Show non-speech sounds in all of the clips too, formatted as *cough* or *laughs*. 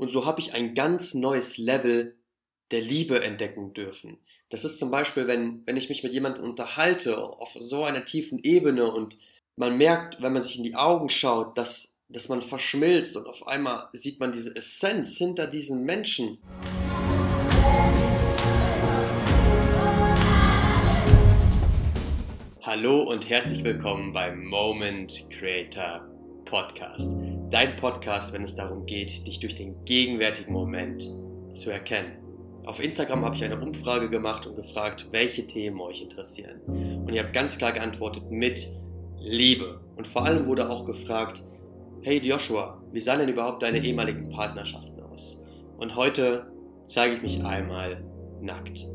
Und so habe ich ein ganz neues Level der Liebe entdecken dürfen. Das ist zum Beispiel, wenn, wenn ich mich mit jemandem unterhalte, auf so einer tiefen Ebene und man merkt, wenn man sich in die Augen schaut, dass, dass man verschmilzt und auf einmal sieht man diese Essenz hinter diesen Menschen. Hallo und herzlich willkommen beim Moment Creator Podcast. Dein Podcast, wenn es darum geht, dich durch den gegenwärtigen Moment zu erkennen. Auf Instagram habe ich eine Umfrage gemacht und gefragt, welche Themen euch interessieren. Und ihr habt ganz klar geantwortet mit Liebe. Und vor allem wurde auch gefragt, hey Joshua, wie sahen denn überhaupt deine ehemaligen Partnerschaften aus? Und heute zeige ich mich einmal nackt.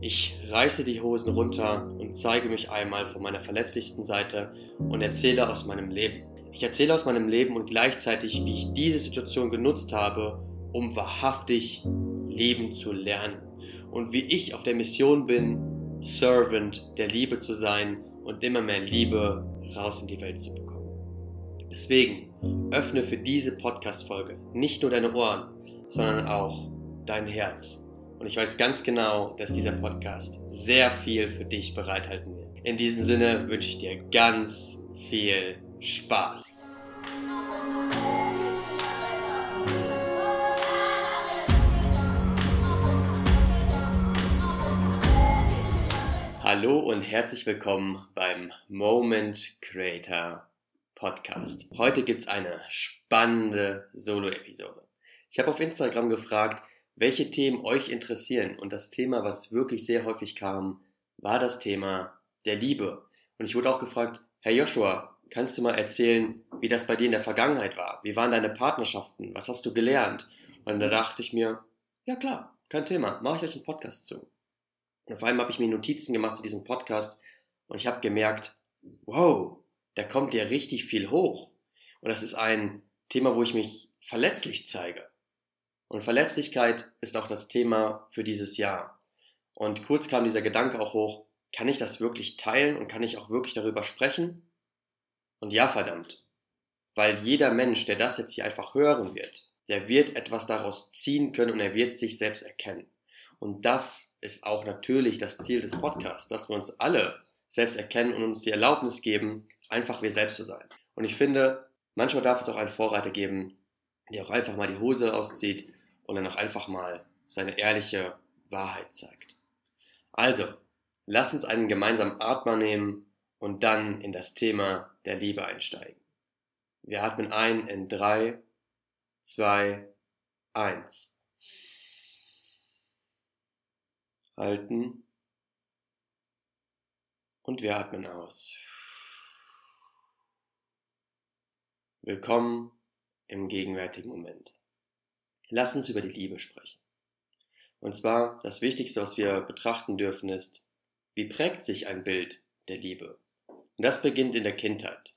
Ich reiße die Hosen runter und zeige mich einmal von meiner verletzlichsten Seite und erzähle aus meinem Leben. Ich erzähle aus meinem Leben und gleichzeitig, wie ich diese Situation genutzt habe, um wahrhaftig leben zu lernen. Und wie ich auf der Mission bin, Servant der Liebe zu sein und immer mehr Liebe raus in die Welt zu bekommen. Deswegen öffne für diese Podcast-Folge nicht nur deine Ohren, sondern auch dein Herz. Und ich weiß ganz genau, dass dieser Podcast sehr viel für dich bereithalten wird. In diesem Sinne wünsche ich dir ganz viel Spaß. Hallo und herzlich willkommen beim Moment Creator Podcast. Heute gibt es eine spannende Solo-Episode. Ich habe auf Instagram gefragt, welche Themen euch interessieren und das Thema, was wirklich sehr häufig kam, war das Thema der Liebe. Und ich wurde auch gefragt, Herr Joshua, kannst du mal erzählen, wie das bei dir in der Vergangenheit war? Wie waren deine Partnerschaften? Was hast du gelernt? Und da dachte ich mir, ja klar, kein Thema, mache ich euch einen Podcast zu. Und vor allem habe ich mir Notizen gemacht zu diesem Podcast und ich habe gemerkt, wow, da kommt ja richtig viel hoch. Und das ist ein Thema, wo ich mich verletzlich zeige. Und Verletzlichkeit ist auch das Thema für dieses Jahr. Und kurz kam dieser Gedanke auch hoch, kann ich das wirklich teilen und kann ich auch wirklich darüber sprechen? Und ja, verdammt. Weil jeder Mensch, der das jetzt hier einfach hören wird, der wird etwas daraus ziehen können und er wird sich selbst erkennen. Und das ist auch natürlich das Ziel des Podcasts, dass wir uns alle selbst erkennen und uns die Erlaubnis geben, einfach wir selbst zu sein. Und ich finde, manchmal darf es auch einen Vorreiter geben, der auch einfach mal die Hose auszieht und dann auch einfach mal seine ehrliche Wahrheit zeigt. Also, lass uns einen gemeinsamen Atmer nehmen und dann in das Thema der Liebe einsteigen. Wir atmen ein in 3, 2, 1. Halten und wir atmen aus. Willkommen im gegenwärtigen Moment. Lass uns über die Liebe sprechen. Und zwar das Wichtigste, was wir betrachten dürfen, ist, wie prägt sich ein Bild der Liebe? Und das beginnt in der Kindheit.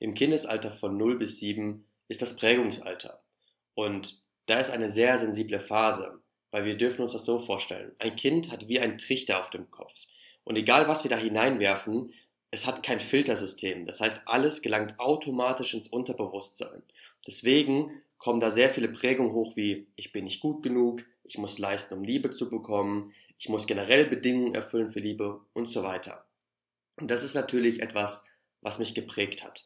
Im Kindesalter von 0 bis 7 ist das Prägungsalter. Und da ist eine sehr sensible Phase, weil wir dürfen uns das so vorstellen. Ein Kind hat wie ein Trichter auf dem Kopf. Und egal was wir da hineinwerfen, es hat kein Filtersystem. Das heißt, alles gelangt automatisch ins Unterbewusstsein. Deswegen kommen da sehr viele Prägungen hoch wie ich bin nicht gut genug, ich muss leisten, um Liebe zu bekommen, ich muss generell Bedingungen erfüllen für Liebe und so weiter. Und das ist natürlich etwas, was mich geprägt hat.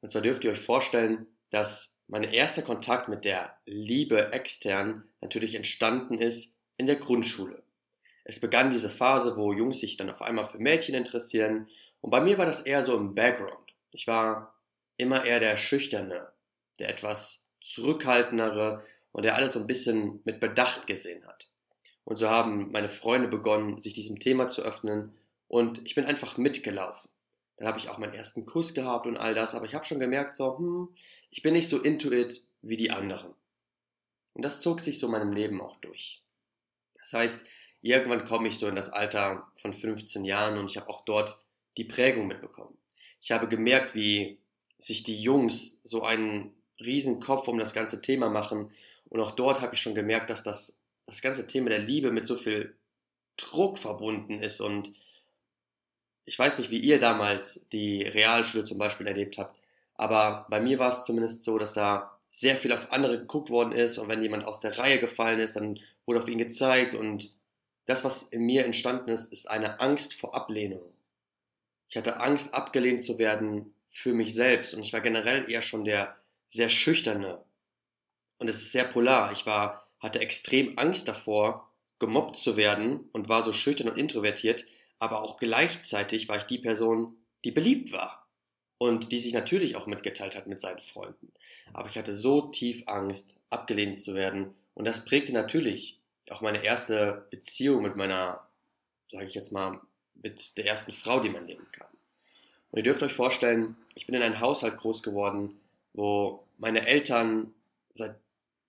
Und zwar dürft ihr euch vorstellen, dass mein erster Kontakt mit der Liebe extern natürlich entstanden ist in der Grundschule. Es begann diese Phase, wo Jungs sich dann auf einmal für Mädchen interessieren und bei mir war das eher so im Background. Ich war immer eher der Schüchterne, der etwas zurückhaltendere und der alles so ein bisschen mit Bedacht gesehen hat. Und so haben meine Freunde begonnen, sich diesem Thema zu öffnen und ich bin einfach mitgelaufen. Dann habe ich auch meinen ersten Kuss gehabt und all das, aber ich habe schon gemerkt, so, hm, ich bin nicht so into it wie die anderen. Und das zog sich so in meinem Leben auch durch. Das heißt, irgendwann komme ich so in das Alter von 15 Jahren und ich habe auch dort die Prägung mitbekommen. Ich habe gemerkt, wie sich die Jungs so einen riesen Kopf um das ganze Thema machen und auch dort habe ich schon gemerkt, dass das, das ganze Thema der Liebe mit so viel Druck verbunden ist und ich weiß nicht, wie ihr damals die Realschule zum Beispiel erlebt habt, aber bei mir war es zumindest so, dass da sehr viel auf andere geguckt worden ist und wenn jemand aus der Reihe gefallen ist, dann wurde auf ihn gezeigt und das, was in mir entstanden ist, ist eine Angst vor Ablehnung. Ich hatte Angst, abgelehnt zu werden für mich selbst und ich war generell eher schon der sehr schüchterne. Und es ist sehr polar. Ich war, hatte extrem Angst davor, gemobbt zu werden und war so schüchtern und introvertiert, aber auch gleichzeitig war ich die Person, die beliebt war und die sich natürlich auch mitgeteilt hat mit seinen Freunden. Aber ich hatte so tief Angst, abgelehnt zu werden und das prägte natürlich auch meine erste Beziehung mit meiner, sage ich jetzt mal, mit der ersten Frau, die man leben kann. Und ihr dürft euch vorstellen, ich bin in einem Haushalt groß geworden, wo meine Eltern seit,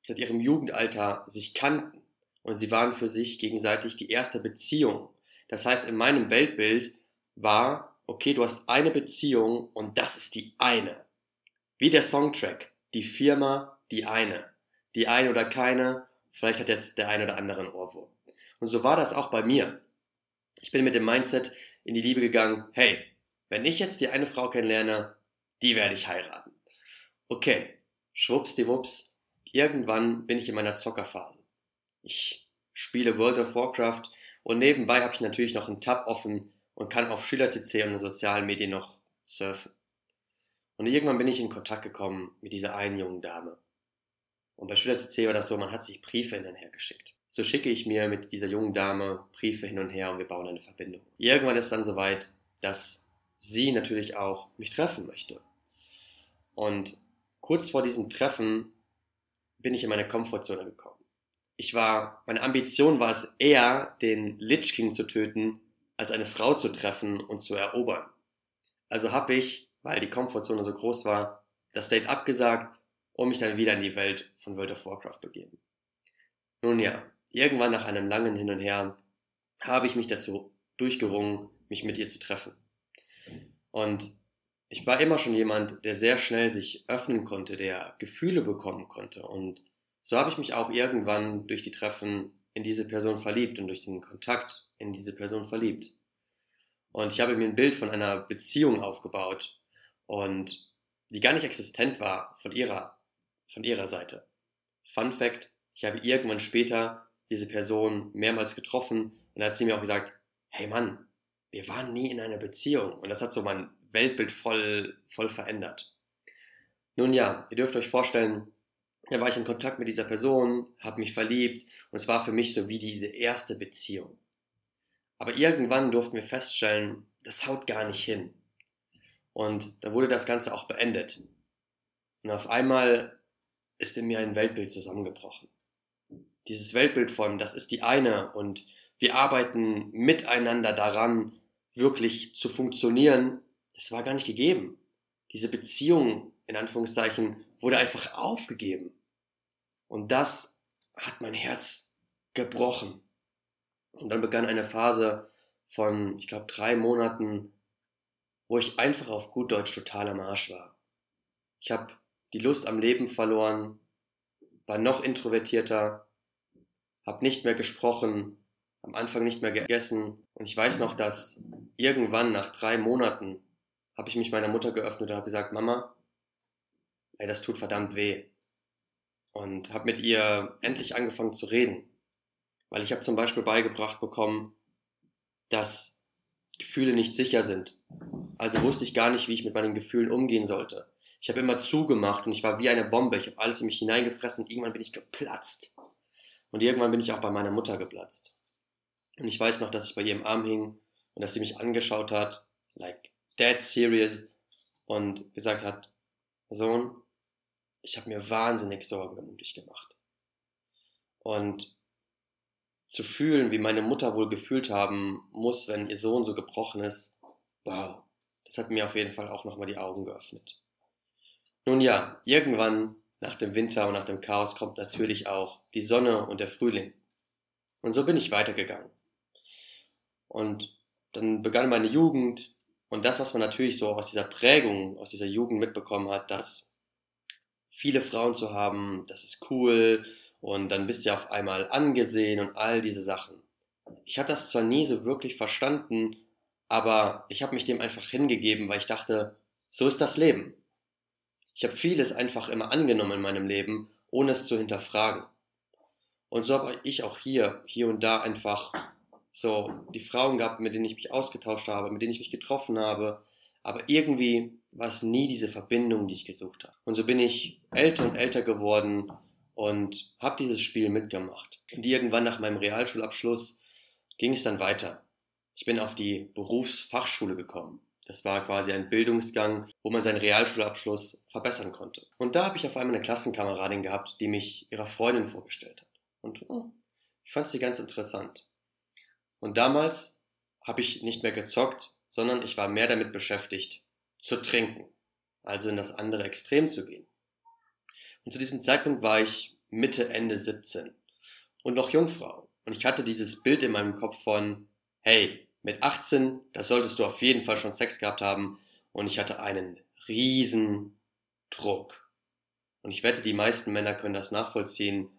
seit ihrem Jugendalter sich kannten und sie waren für sich gegenseitig die erste Beziehung. Das heißt, in meinem Weltbild war, okay, du hast eine Beziehung und das ist die eine. Wie der Songtrack, die Firma, die eine. Die eine oder keine, vielleicht hat jetzt der eine oder andere einen Ohrwurm. Und so war das auch bei mir. Ich bin mit dem Mindset in die Liebe gegangen, hey, wenn ich jetzt die eine Frau kennenlerne, die werde ich heiraten. Okay, schwuppsdiwupps, irgendwann bin ich in meiner Zockerphase. Ich spiele World of Warcraft und nebenbei habe ich natürlich noch einen Tab offen und kann auf SchülerCC und den sozialen Medien noch surfen. Und irgendwann bin ich in Kontakt gekommen mit dieser einen jungen Dame. Und bei SchülerCC war das so, man hat sich Briefe hin und her geschickt. So schicke ich mir mit dieser jungen Dame Briefe hin und her und wir bauen eine Verbindung. Irgendwann ist dann soweit, dass sie natürlich auch mich treffen möchte. Und kurz vor diesem Treffen bin ich in meine Komfortzone gekommen. Ich war, meine Ambition war es eher, den Lich King zu töten, als eine Frau zu treffen und zu erobern. Also habe ich, weil die Komfortzone so groß war, das Date abgesagt und mich dann wieder in die Welt von World of Warcraft begeben. Nun ja, irgendwann nach einem langen Hin und Her habe ich mich dazu durchgerungen, mich mit ihr zu treffen. Und ich war immer schon jemand, der sehr schnell sich öffnen konnte, der Gefühle bekommen konnte. Und so habe ich mich auch irgendwann durch die Treffen in diese Person verliebt und durch den Kontakt in diese Person verliebt. Und ich habe mir ein Bild von einer Beziehung aufgebaut und die gar nicht existent war von ihrer, von ihrer Seite. Fun Fact, ich habe irgendwann später diese Person mehrmals getroffen und da hat sie mir auch gesagt, hey Mann, wir waren nie in einer Beziehung. Und das hat so mein Weltbild voll, voll verändert. Nun ja, ihr dürft euch vorstellen, da war ich in Kontakt mit dieser Person, habe mich verliebt und es war für mich so wie diese erste Beziehung. Aber irgendwann durften wir feststellen, das haut gar nicht hin. Und da wurde das Ganze auch beendet. Und auf einmal ist in mir ein Weltbild zusammengebrochen. Dieses Weltbild von, das ist die eine und wir arbeiten miteinander daran, wirklich zu funktionieren, das war gar nicht gegeben. Diese Beziehung, in Anführungszeichen, wurde einfach aufgegeben. Und das hat mein Herz gebrochen. Und dann begann eine Phase von, ich glaube, drei Monaten, wo ich einfach auf gut Deutsch total am Arsch war. Ich habe die Lust am Leben verloren, war noch introvertierter, habe nicht mehr gesprochen, am Anfang nicht mehr gegessen. Und ich weiß noch, dass irgendwann nach drei Monaten habe ich mich meiner Mutter geöffnet und habe gesagt, Mama, ey, das tut verdammt weh. Und habe mit ihr endlich angefangen zu reden. Weil ich habe zum Beispiel beigebracht bekommen, dass Gefühle nicht sicher sind. Also wusste ich gar nicht, wie ich mit meinen Gefühlen umgehen sollte. Ich habe immer zugemacht und ich war wie eine Bombe. Ich habe alles in mich hineingefressen und irgendwann bin ich geplatzt. Und irgendwann bin ich auch bei meiner Mutter geplatzt. Und ich weiß noch, dass ich bei ihr im Arm hing und dass sie mich angeschaut hat, like dead serious und gesagt hat, Sohn, ich habe mir wahnsinnig Sorgen um dich gemacht. Und zu fühlen, wie meine Mutter wohl gefühlt haben muss, wenn ihr Sohn so gebrochen ist, wow, das hat mir auf jeden Fall auch nochmal die Augen geöffnet. Nun ja, irgendwann nach dem Winter und nach dem Chaos kommt natürlich auch die Sonne und der Frühling. Und so bin ich weitergegangen. Und dann begann meine Jugend, und das, was man natürlich so aus dieser Prägung, aus dieser Jugend mitbekommen hat, dass viele Frauen zu haben, das ist cool und dann bist du auf einmal angesehen und all diese Sachen. Ich habe das zwar nie so wirklich verstanden, aber ich habe mich dem einfach hingegeben, weil ich dachte, so ist das Leben. Ich habe vieles einfach immer angenommen in meinem Leben, ohne es zu hinterfragen. Und so habe ich auch hier, hier und da einfach so die Frauen gehabt, mit denen ich mich ausgetauscht habe, mit denen ich mich getroffen habe. Aber irgendwie war es nie diese Verbindung, die ich gesucht habe. Und so bin ich älter und älter geworden und habe dieses Spiel mitgemacht. Und irgendwann nach meinem Realschulabschluss ging es dann weiter. Ich bin auf die Berufsfachschule gekommen. Das war quasi ein Bildungsgang, wo man seinen Realschulabschluss verbessern konnte. Und da habe ich auf einmal eine Klassenkameradin gehabt, die mich ihrer Freundin vorgestellt hat. Und oh, ich fand sie ganz interessant. Und damals habe ich nicht mehr gezockt, sondern ich war mehr damit beschäftigt, zu trinken. Also in das andere Extrem zu gehen. Und zu diesem Zeitpunkt war ich Mitte, Ende 17 und noch Jungfrau. Und ich hatte dieses Bild in meinem Kopf von, hey, mit 18, da solltest du auf jeden Fall schon Sex gehabt haben. Und ich hatte einen riesen Druck. Und ich wette, die meisten Männer können das nachvollziehen,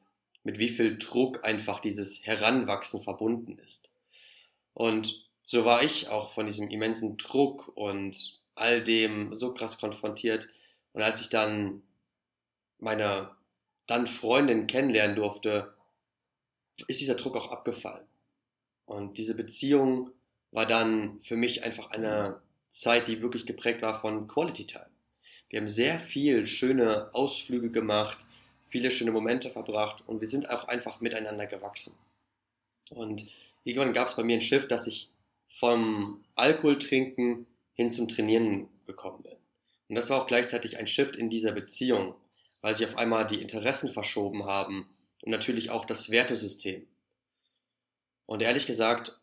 mit wie viel Druck einfach dieses Heranwachsen verbunden ist. Und so war ich auch von diesem immensen Druck und all dem so krass konfrontiert. Und als ich dann meine dann Freundin kennenlernen durfte, ist dieser Druck auch abgefallen. Und diese Beziehung war dann für mich einfach eine Zeit, die wirklich geprägt war von Quality Time. Wir haben sehr viel schöne Ausflüge gemacht, viele schöne Momente verbracht und wir sind auch einfach miteinander gewachsen. Und irgendwann gab es bei mir ein Schiff, dass ich vom Alkohol trinken hin zum Trainieren gekommen bin. Und das war auch gleichzeitig ein Shift in dieser Beziehung, weil sich auf einmal die Interessen verschoben haben und natürlich auch das Wertesystem. Und ehrlich gesagt,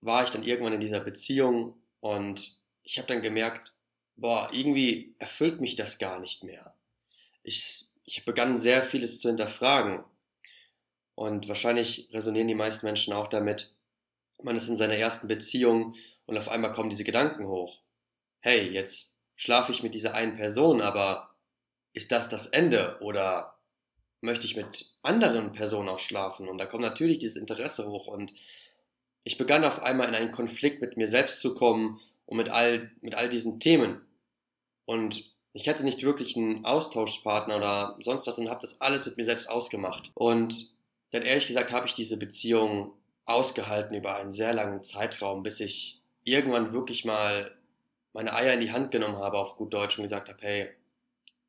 war ich dann irgendwann in dieser Beziehung und ich habe dann gemerkt, boah, irgendwie erfüllt mich das gar nicht mehr. Ich, ich begann sehr vieles zu hinterfragen. Und wahrscheinlich resonieren die meisten Menschen auch damit, man ist in seiner ersten Beziehung und auf einmal kommen diese Gedanken hoch. Hey, jetzt schlafe ich mit dieser einen Person, aber ist das das Ende oder möchte ich mit anderen Personen auch schlafen? Und da kommt natürlich dieses Interesse hoch und ich begann auf einmal in einen Konflikt mit mir selbst zu kommen und mit all, mit all diesen Themen. Und ich hatte nicht wirklich einen Austauschpartner oder sonst was und habe das alles mit mir selbst ausgemacht. Und dann ehrlich gesagt habe ich diese Beziehung ausgehalten über einen sehr langen Zeitraum, bis ich irgendwann wirklich mal meine Eier in die Hand genommen habe auf gut Deutsch und gesagt habe, hey,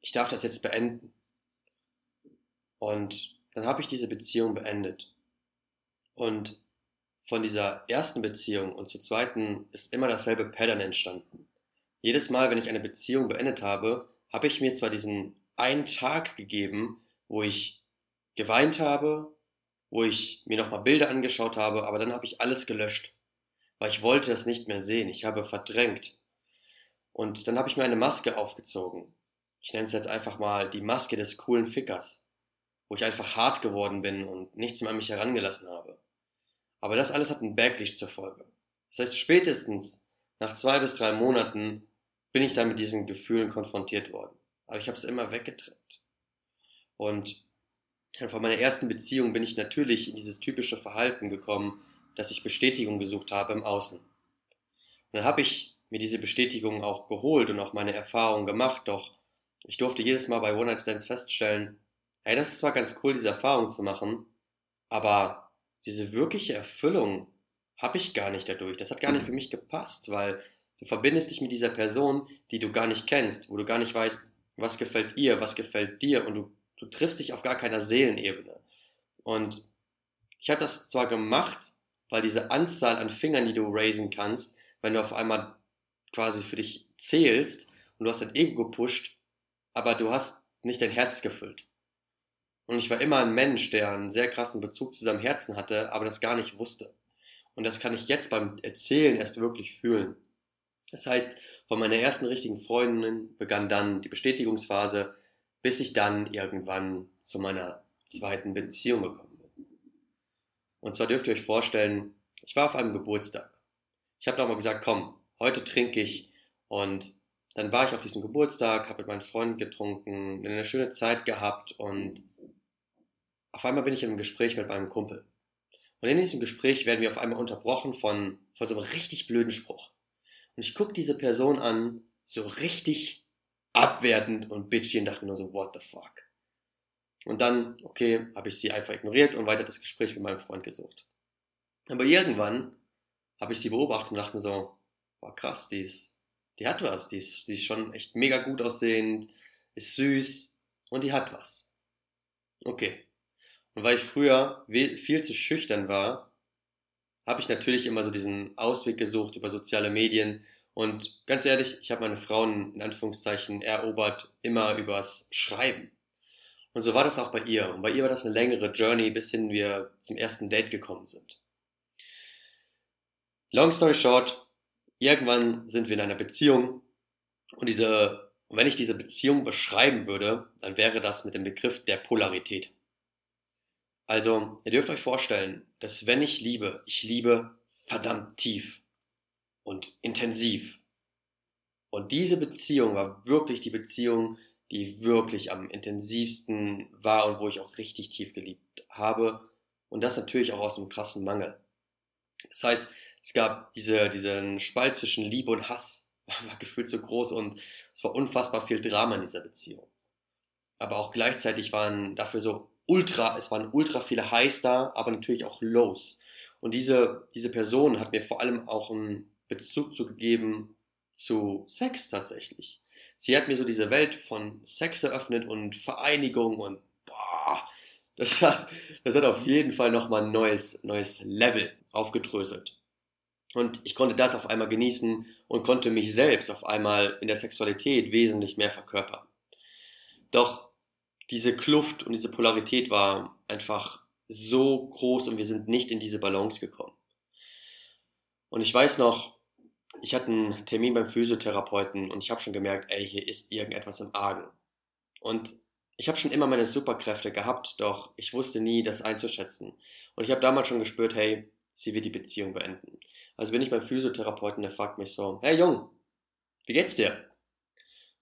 ich darf das jetzt beenden. Und dann habe ich diese Beziehung beendet. Und von dieser ersten Beziehung und zur zweiten ist immer dasselbe Pattern entstanden. Jedes Mal, wenn ich eine Beziehung beendet habe, habe ich mir zwar diesen einen Tag gegeben, wo ich geweint habe, wo ich mir nochmal Bilder angeschaut habe, aber dann habe ich alles gelöscht, weil ich wollte das nicht mehr sehen. Ich habe verdrängt. Und dann habe ich mir eine Maske aufgezogen. Ich nenne es jetzt einfach mal die Maske des coolen Fickers, wo ich einfach hart geworden bin und nichts mehr an mich herangelassen habe. Aber das alles hat ein Backlash zur Folge. Das heißt, spätestens nach zwei bis drei Monaten bin ich dann mit diesen Gefühlen konfrontiert worden. Aber ich habe es immer weggedrängt. Und von meiner ersten Beziehung bin ich natürlich in dieses typische Verhalten gekommen, dass ich Bestätigung gesucht habe im Außen. Und dann habe ich mir diese Bestätigung auch geholt und auch meine Erfahrungen gemacht, doch ich durfte jedes Mal bei One Night Stands feststellen, hey, das ist zwar ganz cool, diese Erfahrung zu machen, aber diese wirkliche Erfüllung habe ich gar nicht dadurch. Das hat gar nicht für mich gepasst, weil du verbindest dich mit dieser Person, die du gar nicht kennst, wo du gar nicht weißt, was gefällt ihr, was gefällt dir und du, du triffst dich auf gar keiner Seelenebene. Und ich habe das zwar gemacht, weil diese Anzahl an Fingern, die du raisen kannst, wenn du auf einmal quasi für dich zählst und du hast dein Ego gepusht, aber du hast nicht dein Herz gefüllt. Und ich war immer ein Mensch, der einen sehr krassen Bezug zu seinem Herzen hatte, aber das gar nicht wusste. Und das kann ich jetzt beim Erzählen erst wirklich fühlen. Das heißt, von meiner ersten richtigen Freundin begann dann die Bestätigungsphase, bis ich dann irgendwann zu meiner zweiten Beziehung gekommen bin. Und zwar dürft ihr euch vorstellen, ich war auf einem Geburtstag. Ich habe nochmal gesagt, komm, heute trinke ich. Und dann war ich auf diesem Geburtstag, habe mit meinen Freunden getrunken, eine schöne Zeit gehabt und auf einmal bin ich in einem Gespräch mit meinem Kumpel. Und in diesem Gespräch werden wir auf einmal unterbrochen von, von so einem richtig blöden Spruch. Und ich gucke diese Person an, so richtig abwertend und bitchy und dachte nur so, what the fuck. Und dann, okay, habe ich sie einfach ignoriert und weiter das Gespräch mit meinem Freund gesucht. Aber irgendwann habe ich sie beobachtet und dachte so, boah krass, die, ist, die hat was, die ist, die ist schon echt mega gut aussehend, ist süß und die hat was. Okay. Und weil ich früher viel zu schüchtern war, habe ich natürlich immer so diesen Ausweg gesucht über soziale Medien. Und ganz ehrlich, ich habe meine Frauen in Anführungszeichen erobert immer übers Schreiben. Und so war das auch bei ihr. Und bei ihr war das eine längere Journey, bis hin wir zum ersten Date gekommen sind. Long story short, irgendwann sind wir in einer Beziehung und diese, wenn ich diese Beziehung beschreiben würde, dann wäre das mit dem Begriff der Polarität. Also, ihr dürft euch vorstellen, dass wenn ich liebe, ich liebe verdammt tief und intensiv. Und diese Beziehung war wirklich die Beziehung, die wirklich am intensivsten war und wo ich auch richtig tief geliebt habe. Und das natürlich auch aus einem krassen Mangel. Das heißt, es gab diese, diesen Spalt zwischen Liebe und Hass, *laughs* war gefühlt so groß und es war unfassbar viel Drama in dieser Beziehung. Aber auch gleichzeitig waren dafür so ultra, es waren ultra viele Highs da, aber natürlich auch Lows. Und diese, diese Person hat mir vor allem auch einen Bezug zu gegeben zu Sex tatsächlich sie hat mir so diese Welt von Sex eröffnet und Vereinigung und boah, das hat, das hat auf jeden Fall nochmal ein neues, neues Level aufgedröselt. Und ich konnte das auf einmal genießen und konnte mich selbst auf einmal in der Sexualität wesentlich mehr verkörpern. Doch diese Kluft und diese Polarität war einfach so groß und wir sind nicht in diese Balance gekommen. Und ich weiß noch, ich hatte einen Termin beim Physiotherapeuten und ich habe schon gemerkt, ey, hier ist irgendetwas im Argen. Und ich habe schon immer meine Superkräfte gehabt, doch ich wusste nie, das einzuschätzen. Und ich habe damals schon gespürt, hey, sie wird die Beziehung beenden. Also bin ich beim Physiotherapeuten, der fragt mich so, hey Jung, wie geht's dir?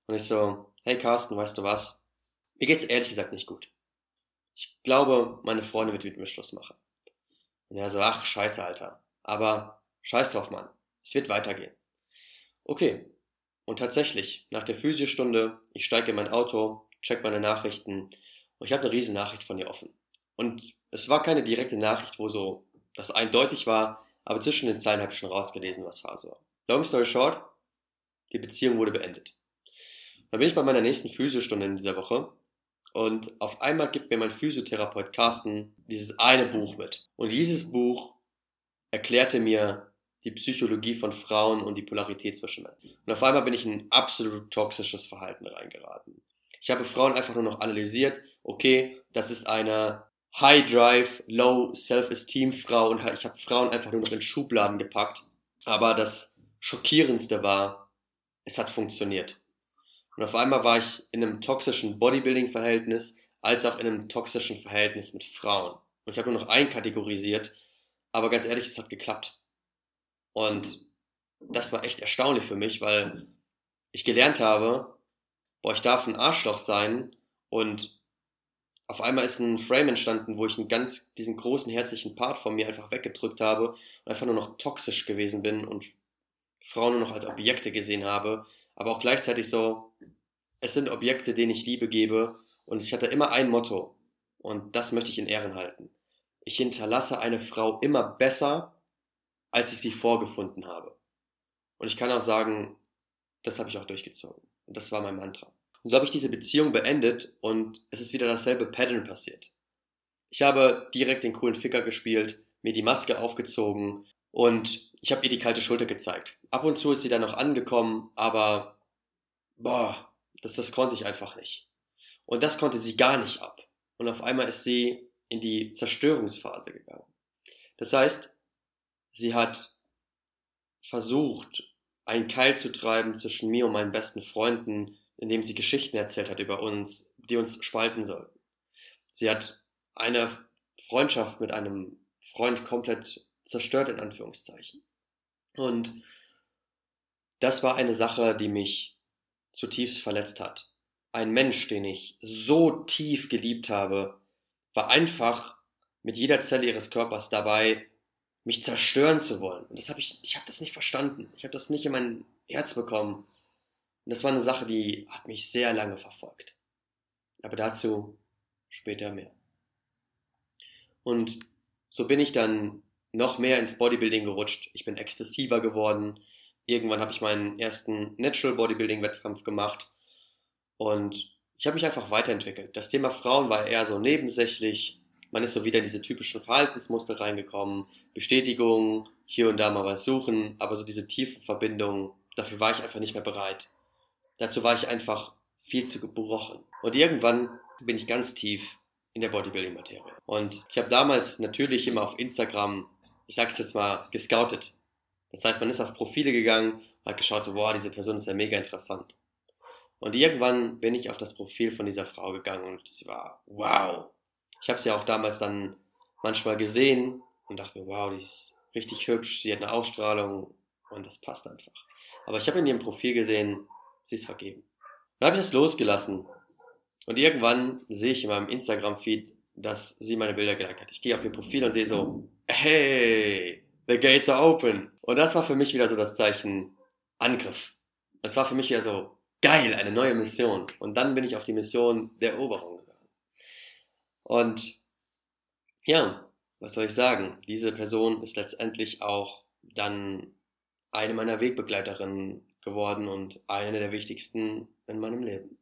Und ich so, hey Carsten, weißt du was? Mir geht's ehrlich gesagt nicht gut. Ich glaube, meine Freundin wird mit mir Schluss machen. Und er so, ach, scheiße, Alter. Aber scheiß drauf, Mann. Es wird weitergehen. Okay. Und tatsächlich, nach der Physiostunde, ich steige in mein Auto, check meine Nachrichten und ich habe eine riesen Nachricht von ihr offen. Und es war keine direkte Nachricht, wo so das eindeutig war, aber zwischen den Zeilen habe ich schon rausgelesen, was Phase war. Long story short, die Beziehung wurde beendet. Dann bin ich bei meiner nächsten Physiostunde in dieser Woche und auf einmal gibt mir mein Physiotherapeut Carsten dieses eine Buch mit. Und dieses Buch erklärte mir die Psychologie von Frauen und die Polarität zwischen Männern. Und auf einmal bin ich in ein absolut toxisches Verhalten reingeraten. Ich habe Frauen einfach nur noch analysiert, okay, das ist eine High Drive, Low Self-Esteem Frau und ich habe Frauen einfach nur noch in Schubladen gepackt. Aber das Schockierendste war, es hat funktioniert. Und auf einmal war ich in einem toxischen Bodybuilding-Verhältnis, als auch in einem toxischen Verhältnis mit Frauen. Und ich habe nur noch einkategorisiert, aber ganz ehrlich, es hat geklappt. Und das war echt erstaunlich für mich, weil ich gelernt habe, boah, ich darf ein Arschloch sein und auf einmal ist ein Frame entstanden, wo ich einen ganz, diesen großen herzlichen Part von mir einfach weggedrückt habe und einfach nur noch toxisch gewesen bin und Frauen nur noch als Objekte gesehen habe, aber auch gleichzeitig so, es sind Objekte, denen ich Liebe gebe und ich hatte immer ein Motto und das möchte ich in Ehren halten. Ich hinterlasse eine Frau immer besser, als ich sie vorgefunden habe. Und ich kann auch sagen, das habe ich auch durchgezogen. Und das war mein Mantra. Und so habe ich diese Beziehung beendet und es ist wieder dasselbe Pattern passiert. Ich habe direkt den coolen Ficker gespielt, mir die Maske aufgezogen und ich habe ihr die kalte Schulter gezeigt. Ab und zu ist sie dann noch angekommen, aber boah, das, das konnte ich einfach nicht. Und das konnte sie gar nicht ab. Und auf einmal ist sie in die Zerstörungsphase gegangen. Das heißt, Sie hat versucht, einen Keil zu treiben zwischen mir und meinen besten Freunden, indem sie Geschichten erzählt hat über uns, die uns spalten sollten. Sie hat eine Freundschaft mit einem Freund komplett zerstört, in Anführungszeichen. Und das war eine Sache, die mich zutiefst verletzt hat. Ein Mensch, den ich so tief geliebt habe, war einfach mit jeder Zelle ihres Körpers dabei, mich zerstören zu wollen. Und das habe ich, ich habe das nicht verstanden. Ich habe das nicht in mein Herz bekommen. Und das war eine Sache, die hat mich sehr lange verfolgt. Aber dazu später mehr. Und so bin ich dann noch mehr ins Bodybuilding gerutscht. Ich bin exzessiver geworden. Irgendwann habe ich meinen ersten Natural Bodybuilding Wettkampf gemacht und ich habe mich einfach weiterentwickelt. Das Thema Frauen war eher so nebensächlich. Man ist so wieder in diese typischen Verhaltensmuster reingekommen. Bestätigung, hier und da mal was suchen, aber so diese tiefen Verbindungen, dafür war ich einfach nicht mehr bereit. Dazu war ich einfach viel zu gebrochen. Und irgendwann bin ich ganz tief in der Bodybuilding-Materie. Und ich habe damals natürlich immer auf Instagram, ich sage es jetzt mal, gescoutet. Das heißt, man ist auf Profile gegangen, hat geschaut, so, boah, diese Person ist ja mega interessant. Und irgendwann bin ich auf das Profil von dieser Frau gegangen und sie war, wow. Ich habe sie auch damals dann manchmal gesehen und dachte mir, wow, die ist richtig hübsch, sie hat eine Ausstrahlung und das passt einfach. Aber ich habe in ihrem Profil gesehen, sie ist vergeben. Dann habe ich das losgelassen und irgendwann sehe ich in meinem Instagram-Feed, dass sie meine Bilder geliked hat. Ich gehe auf ihr Profil und sehe so, hey, the gates are open. Und das war für mich wieder so das Zeichen Angriff. Das war für mich wieder so, geil, eine neue Mission. Und dann bin ich auf die Mission der Eroberung. Und ja, was soll ich sagen? Diese Person ist letztendlich auch dann eine meiner Wegbegleiterinnen geworden und eine der wichtigsten in meinem Leben.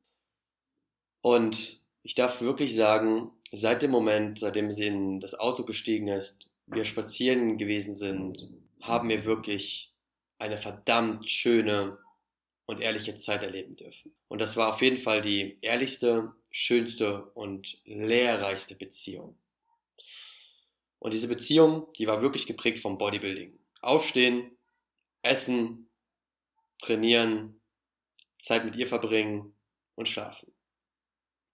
Und ich darf wirklich sagen, seit dem Moment, seitdem sie in das Auto gestiegen ist, wir spazieren gewesen sind, haben wir wirklich eine verdammt schöne und ehrliche Zeit erleben dürfen. Und das war auf jeden Fall die ehrlichste, schönste und lehrreichste Beziehung. Und diese Beziehung, die war wirklich geprägt vom Bodybuilding. Aufstehen, essen, trainieren, Zeit mit ihr verbringen und schlafen.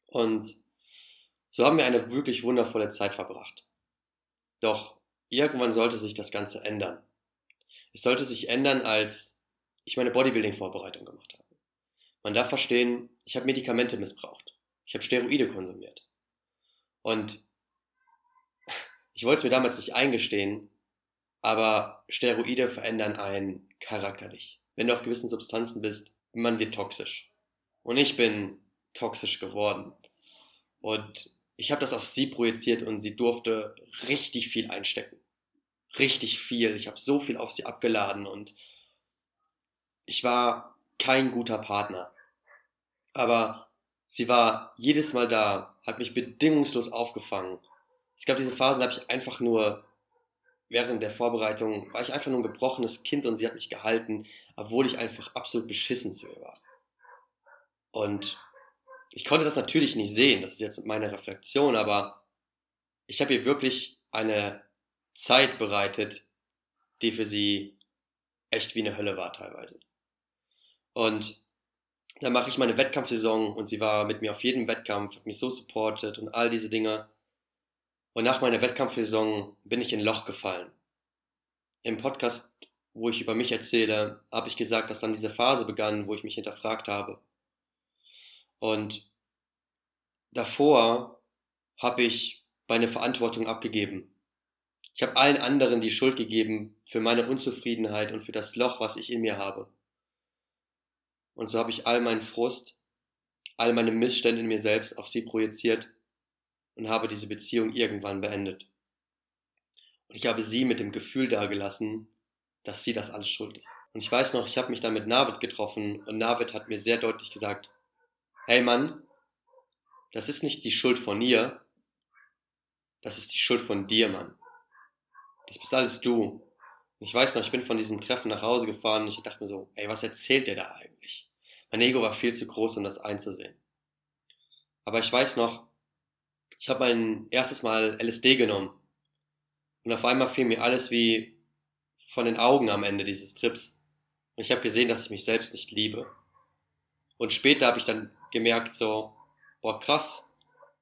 Und so haben wir eine wirklich wundervolle Zeit verbracht. Doch irgendwann sollte sich das Ganze ändern. Es sollte sich ändern, als ich meine Bodybuilding-Vorbereitung gemacht habe. Man darf verstehen, ich habe Medikamente missbraucht. Ich habe Steroide konsumiert. Und *laughs* ich wollte es mir damals nicht eingestehen, aber Steroide verändern einen charakterlich. Wenn du auf gewissen Substanzen bist, man wird toxisch. Und ich bin toxisch geworden. Und ich habe das auf sie projiziert und sie durfte richtig viel einstecken. Richtig viel. Ich habe so viel auf sie abgeladen und ich war kein guter Partner. Aber sie war jedes Mal da, hat mich bedingungslos aufgefangen. Es gab diese Phasen, da habe ich einfach nur, während der Vorbereitung, war ich einfach nur ein gebrochenes Kind und sie hat mich gehalten, obwohl ich einfach absolut beschissen zu ihr war. Und ich konnte das natürlich nicht sehen, das ist jetzt meine Reflexion, aber ich habe ihr wirklich eine Zeit bereitet, die für sie echt wie eine Hölle war teilweise. Und dann mache ich meine Wettkampfsaison und sie war mit mir auf jedem Wettkampf, hat mich so supportet und all diese Dinge. Und nach meiner Wettkampfsaison bin ich in Loch gefallen. Im Podcast, wo ich über mich erzähle, habe ich gesagt, dass dann diese Phase begann, wo ich mich hinterfragt habe. Und davor habe ich meine Verantwortung abgegeben. Ich habe allen anderen die Schuld gegeben für meine Unzufriedenheit und für das Loch, was ich in mir habe. Und so habe ich all meinen Frust, all meine Missstände in mir selbst auf sie projiziert und habe diese Beziehung irgendwann beendet. Und ich habe sie mit dem Gefühl dagelassen, dass sie das alles schuld ist. Und ich weiß noch, ich habe mich dann mit Navid getroffen und Navid hat mir sehr deutlich gesagt, hey Mann, das ist nicht die Schuld von ihr, das ist die Schuld von dir, Mann. Das bist alles du. Ich weiß noch, ich bin von diesem Treffen nach Hause gefahren und ich dachte mir so, ey, was erzählt der da eigentlich? Mein Ego war viel zu groß, um das einzusehen. Aber ich weiß noch, ich habe mein erstes Mal LSD genommen. Und auf einmal fiel mir alles wie von den Augen am Ende dieses Trips. Und ich habe gesehen, dass ich mich selbst nicht liebe. Und später habe ich dann gemerkt, so, boah, krass,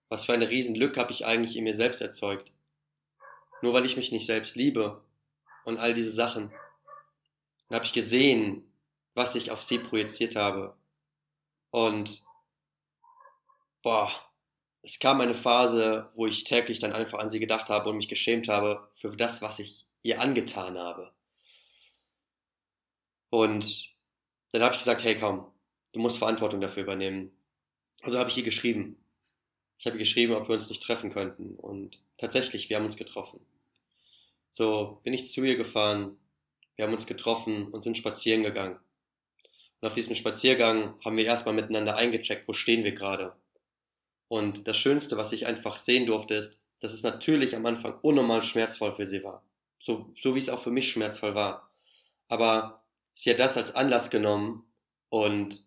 was für eine riesen Lücke habe ich eigentlich in mir selbst erzeugt. Nur weil ich mich nicht selbst liebe und all diese Sachen. Dann habe ich gesehen, was ich auf sie projiziert habe. Und boah, es kam eine Phase, wo ich täglich dann einfach an sie gedacht habe und mich geschämt habe für das, was ich ihr angetan habe. Und dann habe ich gesagt, hey komm, du musst Verantwortung dafür übernehmen. Also habe ich ihr geschrieben. Ich habe ihr geschrieben, ob wir uns nicht treffen könnten. Und tatsächlich, wir haben uns getroffen. So bin ich zu ihr gefahren, wir haben uns getroffen und sind spazieren gegangen. Und auf diesem Spaziergang haben wir erstmal miteinander eingecheckt, wo stehen wir gerade. Und das Schönste, was ich einfach sehen durfte, ist, dass es natürlich am Anfang unnormal schmerzvoll für sie war. So, so wie es auch für mich schmerzvoll war. Aber sie hat das als Anlass genommen und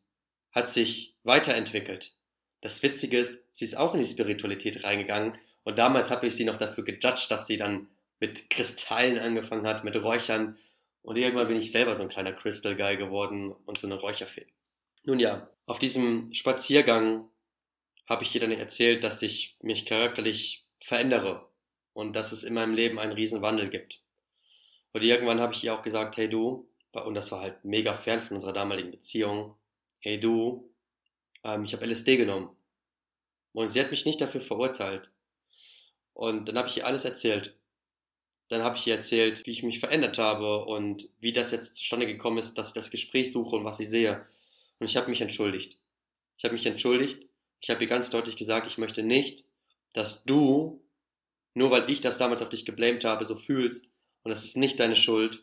hat sich weiterentwickelt. Das Witzige ist, sie ist auch in die Spiritualität reingegangen und damals habe ich sie noch dafür gejudged, dass sie dann mit Kristallen angefangen hat, mit Räuchern und irgendwann bin ich selber so ein kleiner Crystal Guy geworden und so eine Räucherfee. Nun ja, auf diesem Spaziergang habe ich ihr dann erzählt, dass ich mich charakterlich verändere und dass es in meinem Leben einen riesen Wandel gibt. Und irgendwann habe ich ihr auch gesagt, hey du, und das war halt mega fern von unserer damaligen Beziehung, hey du, ähm, ich habe LSD genommen. Und sie hat mich nicht dafür verurteilt. Und dann habe ich ihr alles erzählt. Dann habe ich ihr erzählt, wie ich mich verändert habe und wie das jetzt zustande gekommen ist, dass ich das Gespräch suche und was ich sehe. Und ich habe mich entschuldigt. Ich habe mich entschuldigt. Ich habe ihr ganz deutlich gesagt, ich möchte nicht, dass du, nur weil ich das damals auf dich geblamed habe, so fühlst. Und das ist nicht deine Schuld.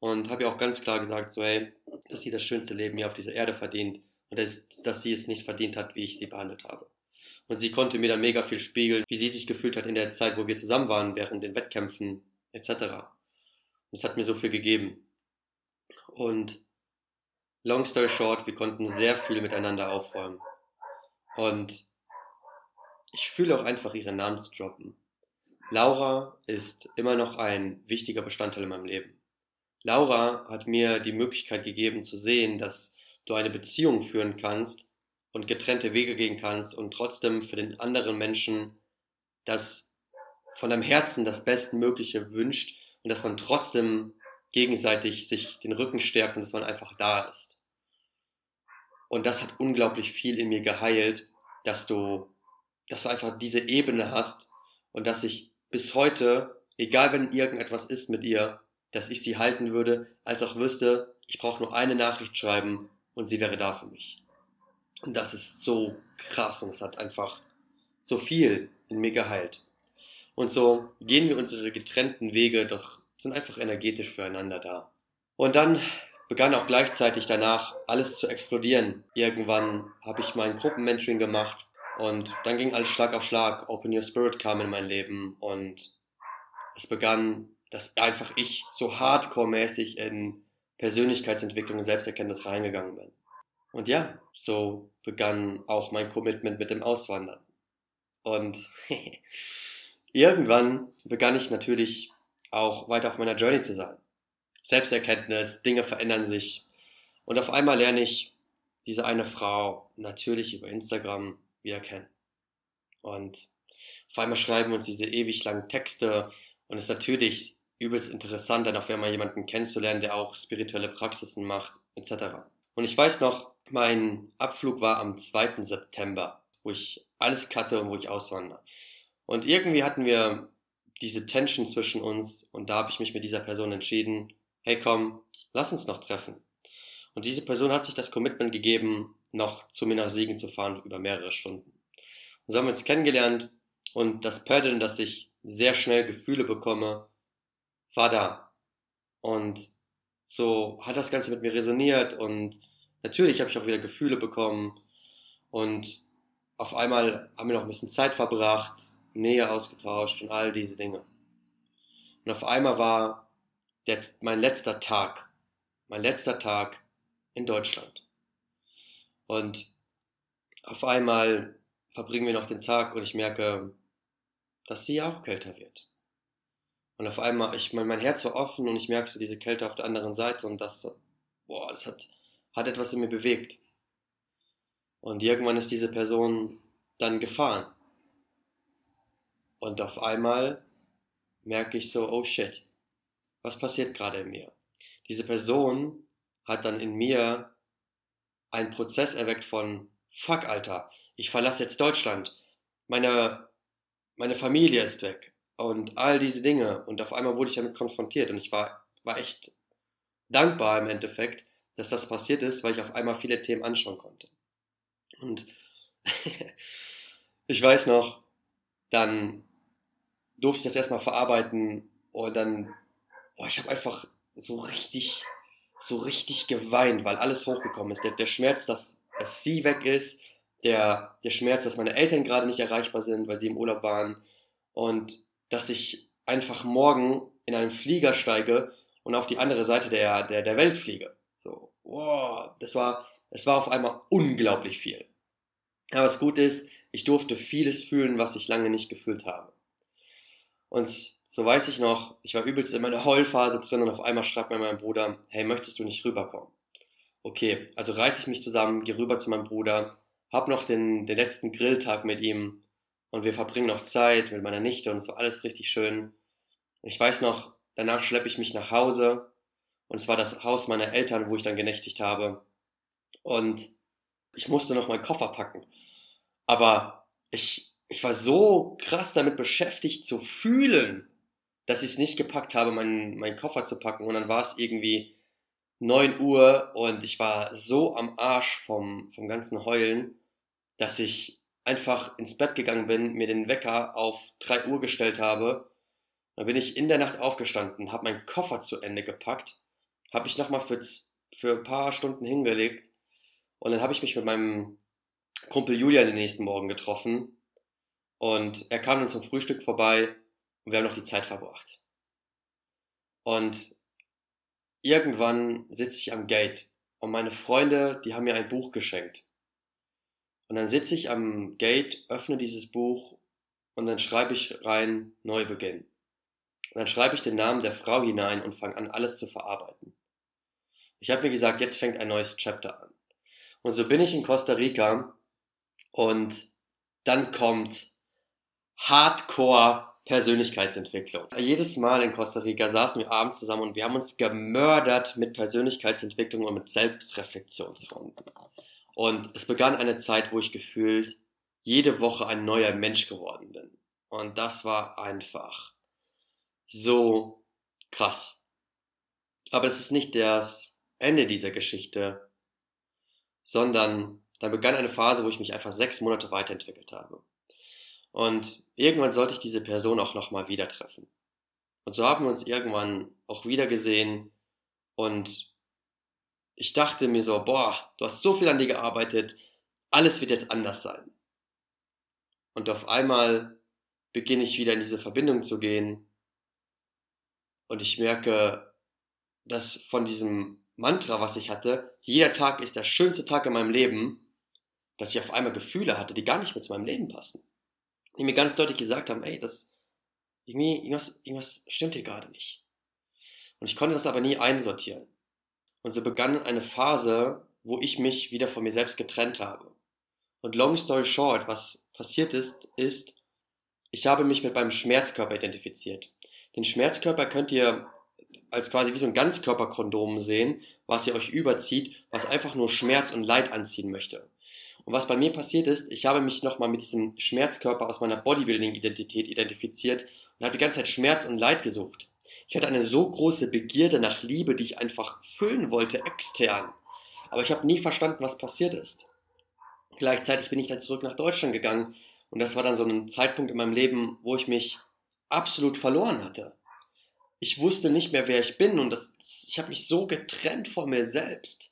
Und habe ihr auch ganz klar gesagt, so hey, dass sie das schönste Leben hier auf dieser Erde verdient und dass, dass sie es nicht verdient hat, wie ich sie behandelt habe. Und sie konnte mir dann mega viel spiegeln, wie sie sich gefühlt hat in der Zeit, wo wir zusammen waren, während den Wettkämpfen etc. Es hat mir so viel gegeben. Und long story short, wir konnten sehr viel miteinander aufräumen. Und ich fühle auch einfach ihren Namen zu droppen. Laura ist immer noch ein wichtiger Bestandteil in meinem Leben. Laura hat mir die Möglichkeit gegeben zu sehen, dass du eine Beziehung führen kannst und getrennte Wege gehen kannst und trotzdem für den anderen Menschen das von deinem Herzen das Bestmögliche wünscht und dass man trotzdem gegenseitig sich den Rücken stärkt und dass man einfach da ist. Und das hat unglaublich viel in mir geheilt, dass du, dass du einfach diese Ebene hast und dass ich bis heute, egal wenn irgendetwas ist mit ihr, dass ich sie halten würde, als auch wüsste, ich brauche nur eine Nachricht schreiben und sie wäre da für mich. Und das ist so krass und es hat einfach so viel in mir geheilt. Und so gehen wir unsere getrennten Wege, doch sind einfach energetisch füreinander da. Und dann begann auch gleichzeitig danach alles zu explodieren. Irgendwann habe ich mein Gruppenmentoring gemacht und dann ging alles Schlag auf Schlag. Open Your Spirit kam in mein Leben und es begann, dass einfach ich so hardcore-mäßig in Persönlichkeitsentwicklung und Selbsterkenntnis reingegangen bin. Und ja, so begann auch mein Commitment mit dem Auswandern. Und *laughs* Irgendwann begann ich natürlich auch weiter auf meiner Journey zu sein. Selbsterkenntnis, Dinge verändern sich. Und auf einmal lerne ich diese eine Frau natürlich über Instagram wieder kennen. Und auf einmal schreiben uns diese ewig langen Texte und es ist natürlich übelst interessant, dann auf einmal jemanden kennenzulernen, der auch spirituelle Praxisen macht, etc. Und ich weiß noch, mein Abflug war am 2. September, wo ich alles cutte und wo ich auswandere. Und irgendwie hatten wir diese Tension zwischen uns und da habe ich mich mit dieser Person entschieden, hey komm, lass uns noch treffen. Und diese Person hat sich das Commitment gegeben, noch zu mir nach Siegen zu fahren über mehrere Stunden. Und so haben wir uns kennengelernt und das Pattern, dass ich sehr schnell Gefühle bekomme, war da. Und so hat das Ganze mit mir resoniert und natürlich habe ich auch wieder Gefühle bekommen und auf einmal haben wir noch ein bisschen Zeit verbracht Nähe ausgetauscht und all diese Dinge. Und auf einmal war der, mein letzter Tag, mein letzter Tag in Deutschland. Und auf einmal verbringen wir noch den Tag und ich merke, dass sie auch kälter wird. Und auf einmal, ich mein, mein Herz war offen und ich merke so diese Kälte auf der anderen Seite und das, boah, das hat, hat etwas in mir bewegt. Und irgendwann ist diese Person dann gefahren. Und auf einmal merke ich so, oh shit, was passiert gerade in mir? Diese Person hat dann in mir einen Prozess erweckt von, fuck Alter, ich verlasse jetzt Deutschland, meine, meine Familie ist weg und all diese Dinge. Und auf einmal wurde ich damit konfrontiert und ich war, war echt dankbar im Endeffekt, dass das passiert ist, weil ich auf einmal viele Themen anschauen konnte. Und *laughs* ich weiß noch, dann durfte ich das erstmal verarbeiten und dann, boah, ich habe einfach so richtig, so richtig geweint, weil alles hochgekommen ist. Der, der Schmerz, dass, dass sie weg ist, der, der Schmerz, dass meine Eltern gerade nicht erreichbar sind, weil sie im Urlaub waren und dass ich einfach morgen in einen Flieger steige und auf die andere Seite der, der, der Welt fliege. So, wow, das war, das war auf einmal unglaublich viel. Aber das Gute ist, ich durfte vieles fühlen, was ich lange nicht gefühlt habe. Und so weiß ich noch, ich war übelst in meiner Heulphase drin und auf einmal schreibt mir mein Bruder, hey, möchtest du nicht rüberkommen? Okay, also reiße ich mich zusammen, gehe rüber zu meinem Bruder, hab noch den, den letzten Grilltag mit ihm und wir verbringen noch Zeit mit meiner Nichte und war alles richtig schön. Ich weiß noch, danach schleppe ich mich nach Hause und es war das Haus meiner Eltern, wo ich dann genächtigt habe. Und ich musste noch meinen Koffer packen. Aber ich, ich war so krass damit beschäftigt zu fühlen, dass ich es nicht gepackt habe, meinen, meinen Koffer zu packen. Und dann war es irgendwie 9 Uhr und ich war so am Arsch vom, vom ganzen Heulen, dass ich einfach ins Bett gegangen bin, mir den Wecker auf 3 Uhr gestellt habe. Dann bin ich in der Nacht aufgestanden, habe meinen Koffer zu Ende gepackt, habe ich nochmal für, für ein paar Stunden hingelegt und dann habe ich mich mit meinem Kumpel Julian den nächsten Morgen getroffen und er kam dann zum Frühstück vorbei und wir haben noch die Zeit verbracht. Und irgendwann sitze ich am Gate und meine Freunde, die haben mir ein Buch geschenkt. Und dann sitze ich am Gate, öffne dieses Buch und dann schreibe ich rein Neubeginn. Und dann schreibe ich den Namen der Frau hinein und fange an, alles zu verarbeiten. Ich habe mir gesagt, jetzt fängt ein neues Chapter an. Und so bin ich in Costa Rica und dann kommt Hardcore Persönlichkeitsentwicklung. Jedes Mal in Costa Rica saßen wir abends zusammen und wir haben uns gemördert mit Persönlichkeitsentwicklung und mit Selbstreflexionsrunden. Und es begann eine Zeit, wo ich gefühlt jede Woche ein neuer Mensch geworden bin. Und das war einfach so krass. Aber es ist nicht das Ende dieser Geschichte, sondern dann begann eine Phase, wo ich mich einfach sechs Monate weiterentwickelt habe. Und irgendwann sollte ich diese Person auch nochmal wieder treffen. Und so haben wir uns irgendwann auch wieder gesehen und ich dachte mir so, boah, du hast so viel an dir gearbeitet, alles wird jetzt anders sein. Und auf einmal beginne ich wieder in diese Verbindung zu gehen und ich merke, dass von diesem Mantra, was ich hatte, jeder Tag ist der schönste Tag in meinem Leben, dass ich auf einmal Gefühle hatte, die gar nicht mehr zu meinem Leben passen. Die mir ganz deutlich gesagt haben, ey, das, irgendwie, irgendwas, irgendwas stimmt hier gerade nicht. Und ich konnte das aber nie einsortieren. Und so begann eine Phase, wo ich mich wieder von mir selbst getrennt habe. Und long story short, was passiert ist, ist, ich habe mich mit meinem Schmerzkörper identifiziert. Den Schmerzkörper könnt ihr als quasi wie so ein Ganzkörperkondom sehen, was ihr euch überzieht, was einfach nur Schmerz und Leid anziehen möchte. Und was bei mir passiert ist, ich habe mich nochmal mit diesem Schmerzkörper aus meiner Bodybuilding-Identität identifiziert und habe die ganze Zeit Schmerz und Leid gesucht. Ich hatte eine so große Begierde nach Liebe, die ich einfach füllen wollte, extern. Aber ich habe nie verstanden, was passiert ist. Gleichzeitig bin ich dann zurück nach Deutschland gegangen und das war dann so ein Zeitpunkt in meinem Leben, wo ich mich absolut verloren hatte. Ich wusste nicht mehr, wer ich bin und das, ich habe mich so getrennt von mir selbst.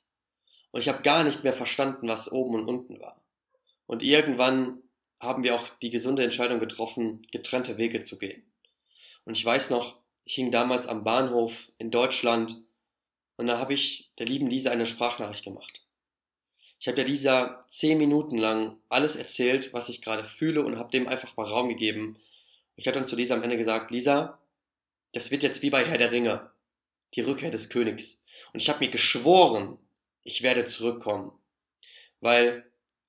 Und ich habe gar nicht mehr verstanden, was oben und unten war. Und irgendwann haben wir auch die gesunde Entscheidung getroffen, getrennte Wege zu gehen. Und ich weiß noch, ich hing damals am Bahnhof in Deutschland und da habe ich der lieben Lisa eine Sprachnachricht gemacht. Ich habe der Lisa zehn Minuten lang alles erzählt, was ich gerade fühle und habe dem einfach mal Raum gegeben. Ich habe dann zu Lisa am Ende gesagt, Lisa, das wird jetzt wie bei Herr der Ringe, die Rückkehr des Königs. Und ich habe mir geschworen, ich werde zurückkommen. Weil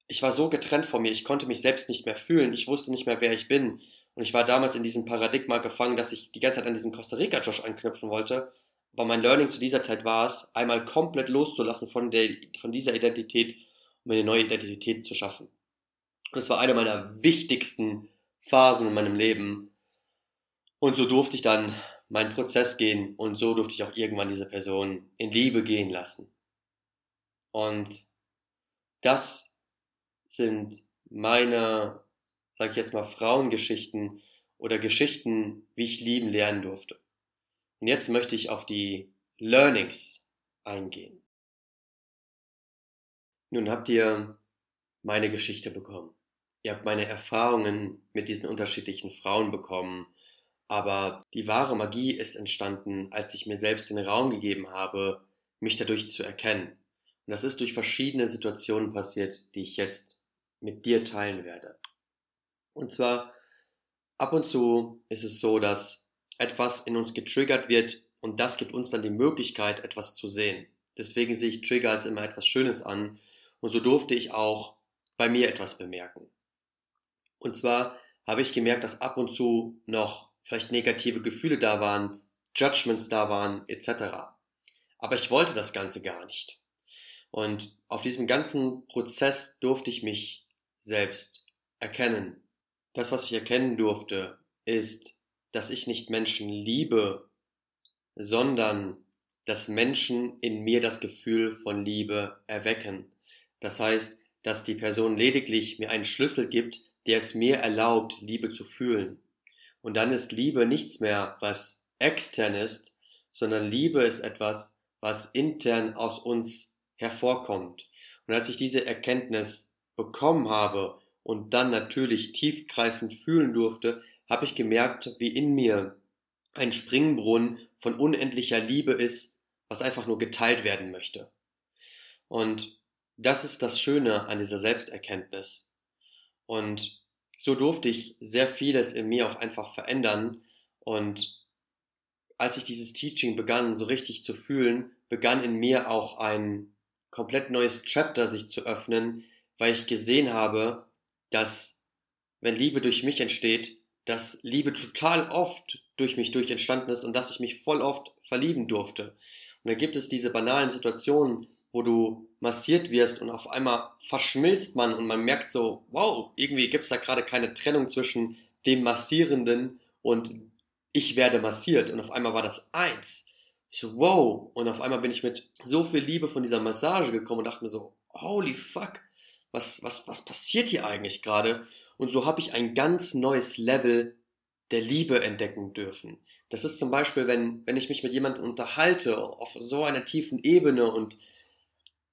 ich war so getrennt von mir, ich konnte mich selbst nicht mehr fühlen, ich wusste nicht mehr, wer ich bin. Und ich war damals in diesem Paradigma gefangen, dass ich die ganze Zeit an diesen Costa Rica Josh anknüpfen wollte. Aber mein Learning zu dieser Zeit war es, einmal komplett loszulassen von, der, von dieser Identität, um eine neue Identität zu schaffen. Und das war eine meiner wichtigsten Phasen in meinem Leben. Und so durfte ich dann meinen Prozess gehen und so durfte ich auch irgendwann diese Person in Liebe gehen lassen. Und das sind meine, sag ich jetzt mal, Frauengeschichten oder Geschichten, wie ich lieben lernen durfte. Und jetzt möchte ich auf die Learnings eingehen. Nun habt ihr meine Geschichte bekommen. Ihr habt meine Erfahrungen mit diesen unterschiedlichen Frauen bekommen. Aber die wahre Magie ist entstanden, als ich mir selbst den Raum gegeben habe, mich dadurch zu erkennen. Und das ist durch verschiedene Situationen passiert, die ich jetzt mit dir teilen werde. Und zwar, ab und zu ist es so, dass etwas in uns getriggert wird und das gibt uns dann die Möglichkeit, etwas zu sehen. Deswegen sehe ich Trigger als immer etwas Schönes an und so durfte ich auch bei mir etwas bemerken. Und zwar habe ich gemerkt, dass ab und zu noch vielleicht negative Gefühle da waren, Judgments da waren, etc. Aber ich wollte das Ganze gar nicht. Und auf diesem ganzen Prozess durfte ich mich selbst erkennen. Das, was ich erkennen durfte, ist, dass ich nicht Menschen liebe, sondern dass Menschen in mir das Gefühl von Liebe erwecken. Das heißt, dass die Person lediglich mir einen Schlüssel gibt, der es mir erlaubt, Liebe zu fühlen. Und dann ist Liebe nichts mehr, was extern ist, sondern Liebe ist etwas, was intern aus uns hervorkommt. Und als ich diese Erkenntnis bekommen habe und dann natürlich tiefgreifend fühlen durfte, habe ich gemerkt, wie in mir ein Springbrunnen von unendlicher Liebe ist, was einfach nur geteilt werden möchte. Und das ist das Schöne an dieser Selbsterkenntnis. Und so durfte ich sehr vieles in mir auch einfach verändern. Und als ich dieses Teaching begann, so richtig zu fühlen, begann in mir auch ein komplett neues Chapter sich zu öffnen, weil ich gesehen habe, dass wenn Liebe durch mich entsteht, dass Liebe total oft durch mich durch entstanden ist und dass ich mich voll oft verlieben durfte. Und da gibt es diese banalen Situationen, wo du massiert wirst und auf einmal verschmilzt man und man merkt so, wow, irgendwie gibt es da gerade keine Trennung zwischen dem Massierenden und ich werde massiert. Und auf einmal war das eins. Ich so, wow. Und auf einmal bin ich mit so viel Liebe von dieser Massage gekommen und dachte mir so, holy fuck, was, was, was passiert hier eigentlich gerade? Und so habe ich ein ganz neues Level der Liebe entdecken dürfen. Das ist zum Beispiel, wenn, wenn ich mich mit jemandem unterhalte, auf so einer tiefen Ebene und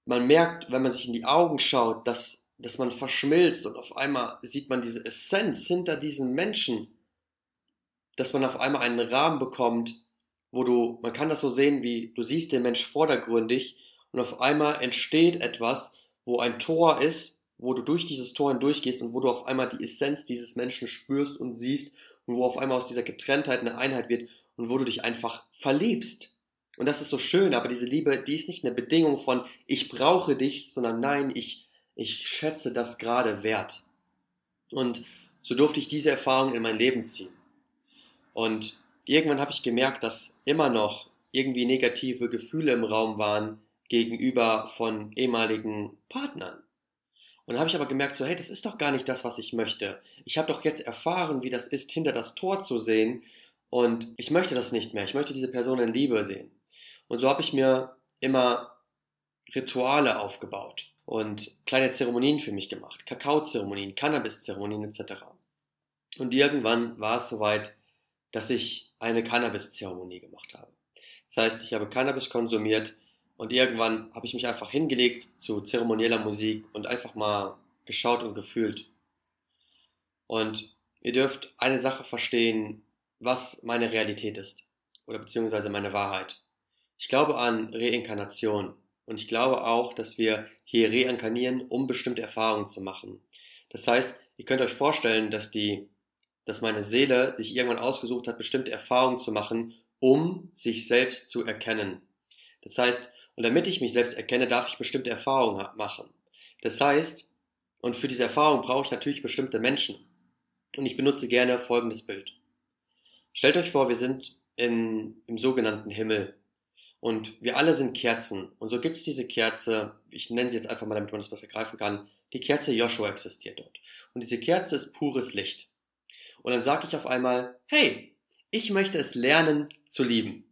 man merkt, wenn man sich in die Augen schaut, dass, dass man verschmilzt und auf einmal sieht man diese Essenz hinter diesen Menschen, dass man auf einmal einen Rahmen bekommt, wo du, man kann das so sehen, wie du siehst den Mensch vordergründig und auf einmal entsteht etwas, wo ein Tor ist, wo du durch dieses Tor hindurchgehst und wo du auf einmal die Essenz dieses Menschen spürst und siehst und wo auf einmal aus dieser Getrenntheit eine Einheit wird und wo du dich einfach verliebst. Und das ist so schön, aber diese Liebe, die ist nicht eine Bedingung von ich brauche dich, sondern nein, ich, ich schätze das gerade wert. Und so durfte ich diese Erfahrung in mein Leben ziehen. Und irgendwann habe ich gemerkt, dass immer noch irgendwie negative Gefühle im Raum waren gegenüber von ehemaligen Partnern. Und dann habe ich aber gemerkt, so, hey, das ist doch gar nicht das, was ich möchte. Ich habe doch jetzt erfahren, wie das ist, hinter das Tor zu sehen. Und ich möchte das nicht mehr. Ich möchte diese Person in Liebe sehen. Und so habe ich mir immer Rituale aufgebaut und kleine Zeremonien für mich gemacht. Kakaozeremonien, Cannabis-Zeremonien etc. Und irgendwann war es soweit, dass ich eine Cannabis-Zeremonie gemacht habe. Das heißt, ich habe Cannabis konsumiert und irgendwann habe ich mich einfach hingelegt zu zeremonieller Musik und einfach mal geschaut und gefühlt. Und ihr dürft eine Sache verstehen, was meine Realität ist. Oder beziehungsweise meine Wahrheit. Ich glaube an Reinkarnation. Und ich glaube auch, dass wir hier reinkarnieren, um bestimmte Erfahrungen zu machen. Das heißt, ihr könnt euch vorstellen, dass die, dass meine Seele sich irgendwann ausgesucht hat, bestimmte Erfahrungen zu machen, um sich selbst zu erkennen. Das heißt, und damit ich mich selbst erkenne, darf ich bestimmte Erfahrungen machen. Das heißt, und für diese Erfahrung brauche ich natürlich bestimmte Menschen. Und ich benutze gerne folgendes Bild. Stellt euch vor, wir sind in, im sogenannten Himmel. Und wir alle sind Kerzen. Und so gibt es diese Kerze, ich nenne sie jetzt einfach mal, damit man das besser greifen kann. Die Kerze Joshua existiert dort. Und diese Kerze ist pures Licht. Und dann sage ich auf einmal, hey, ich möchte es lernen zu lieben.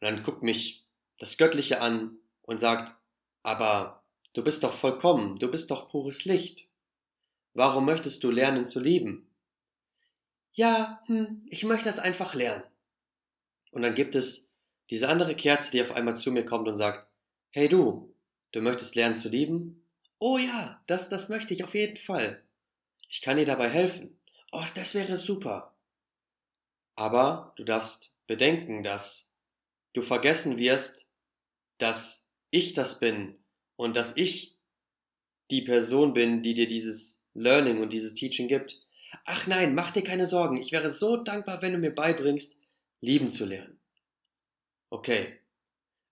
Und dann guckt mich das Göttliche an und sagt, aber Du bist doch vollkommen, du bist doch pures Licht. Warum möchtest du lernen zu lieben? Ja, hm, ich möchte das einfach lernen. Und dann gibt es diese andere Kerze, die auf einmal zu mir kommt und sagt, hey du, du möchtest lernen zu lieben? Oh ja, das, das möchte ich auf jeden Fall. Ich kann dir dabei helfen. Oh, das wäre super. Aber du darfst bedenken, dass du vergessen wirst, dass ich das bin und dass ich die Person bin, die dir dieses Learning und dieses Teaching gibt. Ach nein, mach dir keine Sorgen. Ich wäre so dankbar, wenn du mir beibringst, lieben zu lernen. Okay.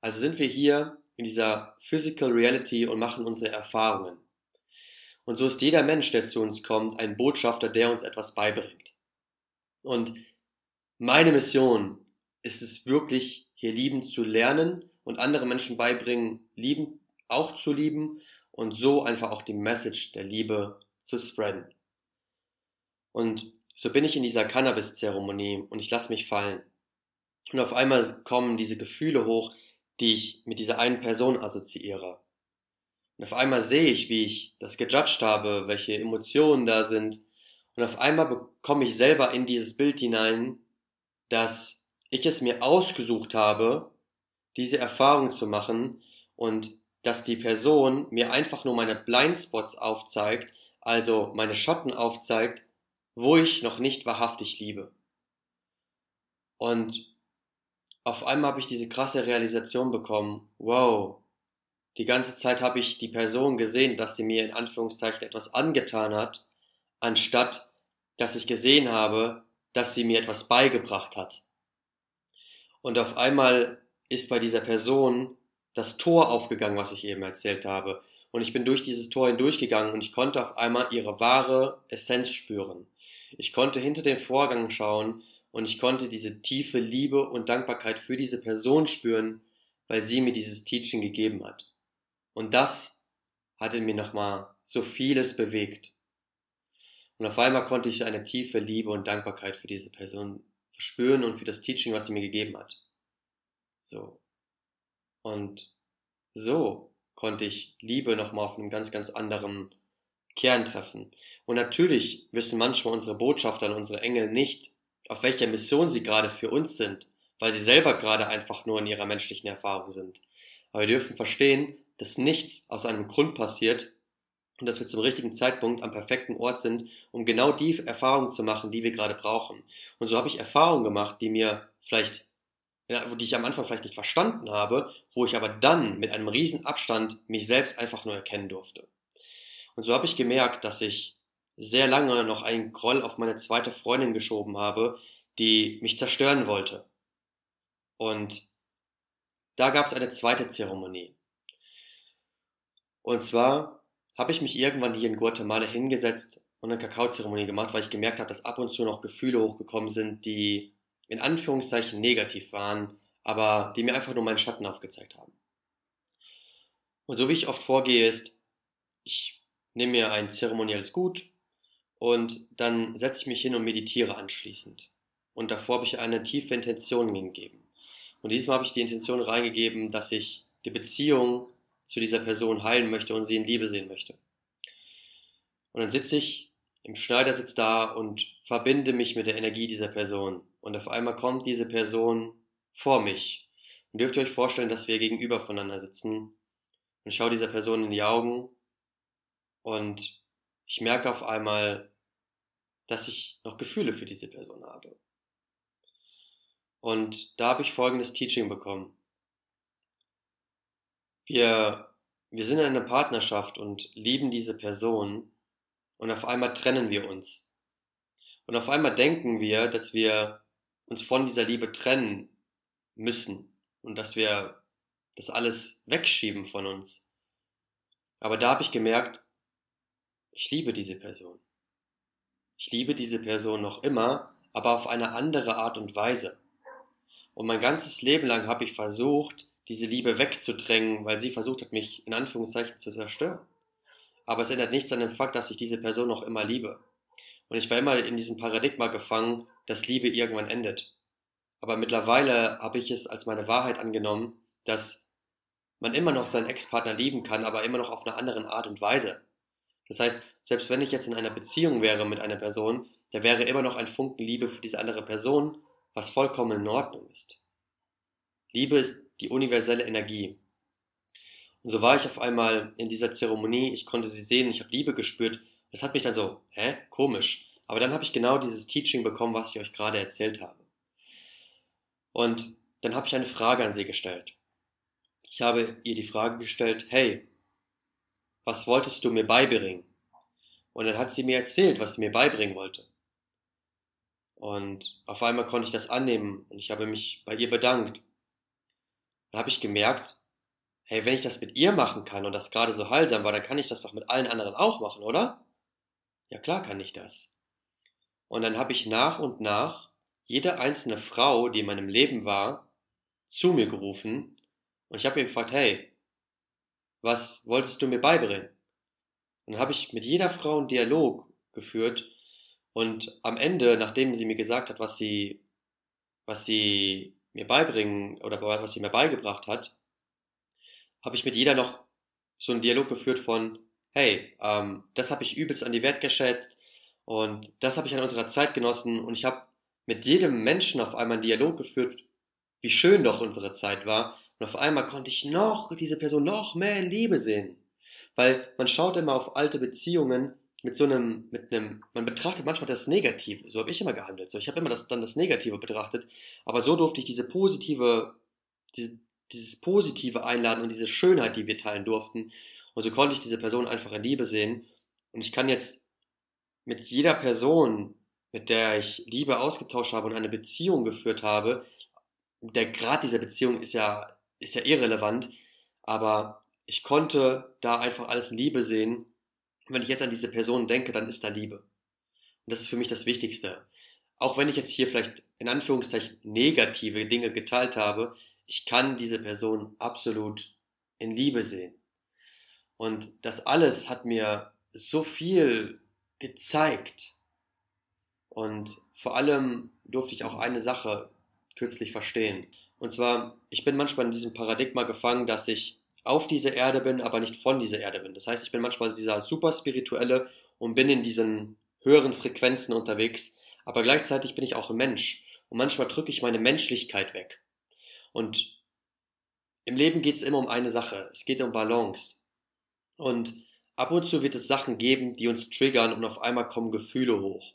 Also sind wir hier in dieser Physical Reality und machen unsere Erfahrungen. Und so ist jeder Mensch, der zu uns kommt, ein Botschafter, der uns etwas beibringt. Und meine Mission ist es wirklich, hier lieben zu lernen und andere Menschen beibringen, lieben, auch zu lieben und so einfach auch die Message der Liebe zu spreaden. Und so bin ich in dieser Cannabis-Zeremonie und ich lasse mich fallen. Und auf einmal kommen diese Gefühle hoch, die ich mit dieser einen Person assoziiere. Und auf einmal sehe ich, wie ich das gejudged habe, welche Emotionen da sind. Und auf einmal bekomme ich selber in dieses Bild hinein, dass ich es mir ausgesucht habe, diese Erfahrung zu machen und dass die Person mir einfach nur meine Blindspots aufzeigt, also meine Schatten aufzeigt, wo ich noch nicht wahrhaftig liebe. Und auf einmal habe ich diese krasse Realisation bekommen, wow, die ganze Zeit habe ich die Person gesehen, dass sie mir in Anführungszeichen etwas angetan hat, anstatt dass ich gesehen habe, dass sie mir etwas beigebracht hat. Und auf einmal ist bei dieser Person das Tor aufgegangen, was ich eben erzählt habe. Und ich bin durch dieses Tor hindurchgegangen und ich konnte auf einmal ihre wahre Essenz spüren. Ich konnte hinter den Vorgang schauen und ich konnte diese tiefe Liebe und Dankbarkeit für diese Person spüren, weil sie mir dieses Teaching gegeben hat. Und das hatte mir nochmal so vieles bewegt. Und auf einmal konnte ich eine tiefe Liebe und Dankbarkeit für diese Person verspüren und für das Teaching, was sie mir gegeben hat. So. Und so konnte ich Liebe nochmal auf einem ganz, ganz anderen Kern treffen. Und natürlich wissen manchmal unsere Botschafter und unsere Engel nicht, auf welcher Mission sie gerade für uns sind, weil sie selber gerade einfach nur in ihrer menschlichen Erfahrung sind. Aber wir dürfen verstehen, dass nichts aus einem Grund passiert und dass wir zum richtigen Zeitpunkt am perfekten Ort sind, um genau die Erfahrungen zu machen, die wir gerade brauchen. Und so habe ich Erfahrungen gemacht, die mir vielleicht die ich am Anfang vielleicht nicht verstanden habe, wo ich aber dann mit einem riesen Abstand mich selbst einfach nur erkennen durfte. Und so habe ich gemerkt, dass ich sehr lange noch einen Groll auf meine zweite Freundin geschoben habe, die mich zerstören wollte. Und da gab es eine zweite Zeremonie. Und zwar habe ich mich irgendwann hier in Guatemala hingesetzt und eine Kakaozeremonie gemacht, weil ich gemerkt habe, dass ab und zu noch Gefühle hochgekommen sind, die in Anführungszeichen negativ waren, aber die mir einfach nur meinen Schatten aufgezeigt haben. Und so wie ich oft vorgehe, ist, ich nehme mir ein zeremonielles Gut und dann setze ich mich hin und meditiere anschließend. Und davor habe ich eine tiefe Intention gegeben. Und diesmal habe ich die Intention reingegeben, dass ich die Beziehung zu dieser Person heilen möchte und sie in Liebe sehen möchte. Und dann sitze ich im Schneidersitz da und verbinde mich mit der Energie dieser Person und auf einmal kommt diese Person vor mich. Und dürft ihr euch vorstellen, dass wir gegenüber voneinander sitzen und schaue dieser Person in die Augen und ich merke auf einmal, dass ich noch Gefühle für diese Person habe. Und da habe ich folgendes Teaching bekommen. Wir, wir sind in einer Partnerschaft und lieben diese Person und auf einmal trennen wir uns. Und auf einmal denken wir, dass wir uns von dieser Liebe trennen müssen und dass wir das alles wegschieben von uns. Aber da habe ich gemerkt, ich liebe diese Person. Ich liebe diese Person noch immer, aber auf eine andere Art und Weise. Und mein ganzes Leben lang habe ich versucht, diese Liebe wegzudrängen, weil sie versucht hat, mich in Anführungszeichen zu zerstören. Aber es ändert nichts an dem Fakt, dass ich diese Person noch immer liebe. Und ich war immer in diesem Paradigma gefangen, dass Liebe irgendwann endet. Aber mittlerweile habe ich es als meine Wahrheit angenommen, dass man immer noch seinen Ex-Partner lieben kann, aber immer noch auf eine andere Art und Weise. Das heißt, selbst wenn ich jetzt in einer Beziehung wäre mit einer Person, da wäre immer noch ein Funken Liebe für diese andere Person, was vollkommen in Ordnung ist. Liebe ist die universelle Energie. Und so war ich auf einmal in dieser Zeremonie, ich konnte sie sehen, ich habe Liebe gespürt. Das hat mich dann so, hä, komisch. Aber dann habe ich genau dieses Teaching bekommen, was ich euch gerade erzählt habe. Und dann habe ich eine Frage an sie gestellt. Ich habe ihr die Frage gestellt, hey, was wolltest du mir beibringen? Und dann hat sie mir erzählt, was sie mir beibringen wollte. Und auf einmal konnte ich das annehmen und ich habe mich bei ihr bedankt. Dann habe ich gemerkt, hey, wenn ich das mit ihr machen kann und das gerade so heilsam war, dann kann ich das doch mit allen anderen auch machen, oder? Ja klar kann ich das. Und dann habe ich nach und nach jede einzelne Frau, die in meinem Leben war, zu mir gerufen und ich habe ihr gefragt, hey, was wolltest du mir beibringen? Und dann habe ich mit jeder Frau einen Dialog geführt und am Ende, nachdem sie mir gesagt hat, was sie, was sie mir beibringen oder was sie mir beigebracht hat, habe ich mit jeder noch so einen Dialog geführt von, hey, ähm, das habe ich übelst an die Wert geschätzt und das habe ich an unserer Zeit genossen und ich habe mit jedem Menschen auf einmal einen Dialog geführt, wie schön doch unsere Zeit war. Und auf einmal konnte ich noch diese Person noch mehr in Liebe sehen. Weil man schaut immer auf alte Beziehungen mit so einem, mit einem, man betrachtet manchmal das Negative. So habe ich immer gehandelt. So, ich habe immer das, dann das Negative betrachtet. Aber so durfte ich diese positive, diese, dieses Positive einladen und diese Schönheit, die wir teilen durften. Und so konnte ich diese Person einfach in Liebe sehen. Und ich kann jetzt mit jeder Person, mit der ich Liebe ausgetauscht habe und eine Beziehung geführt habe, der Grad dieser Beziehung ist ja, ist ja irrelevant, aber ich konnte da einfach alles in Liebe sehen. Und wenn ich jetzt an diese Person denke, dann ist da Liebe. Und das ist für mich das Wichtigste. Auch wenn ich jetzt hier vielleicht in Anführungszeichen negative Dinge geteilt habe, ich kann diese Person absolut in Liebe sehen. Und das alles hat mir so viel gezeigt. Und vor allem durfte ich auch eine Sache kürzlich verstehen. Und zwar, ich bin manchmal in diesem Paradigma gefangen, dass ich auf dieser Erde bin, aber nicht von dieser Erde bin. Das heißt, ich bin manchmal dieser super spirituelle und bin in diesen höheren Frequenzen unterwegs, aber gleichzeitig bin ich auch ein Mensch. Und manchmal drücke ich meine Menschlichkeit weg. Und im Leben geht es immer um eine Sache. Es geht um Balance. Und ab und zu wird es Sachen geben, die uns triggern und auf einmal kommen Gefühle hoch.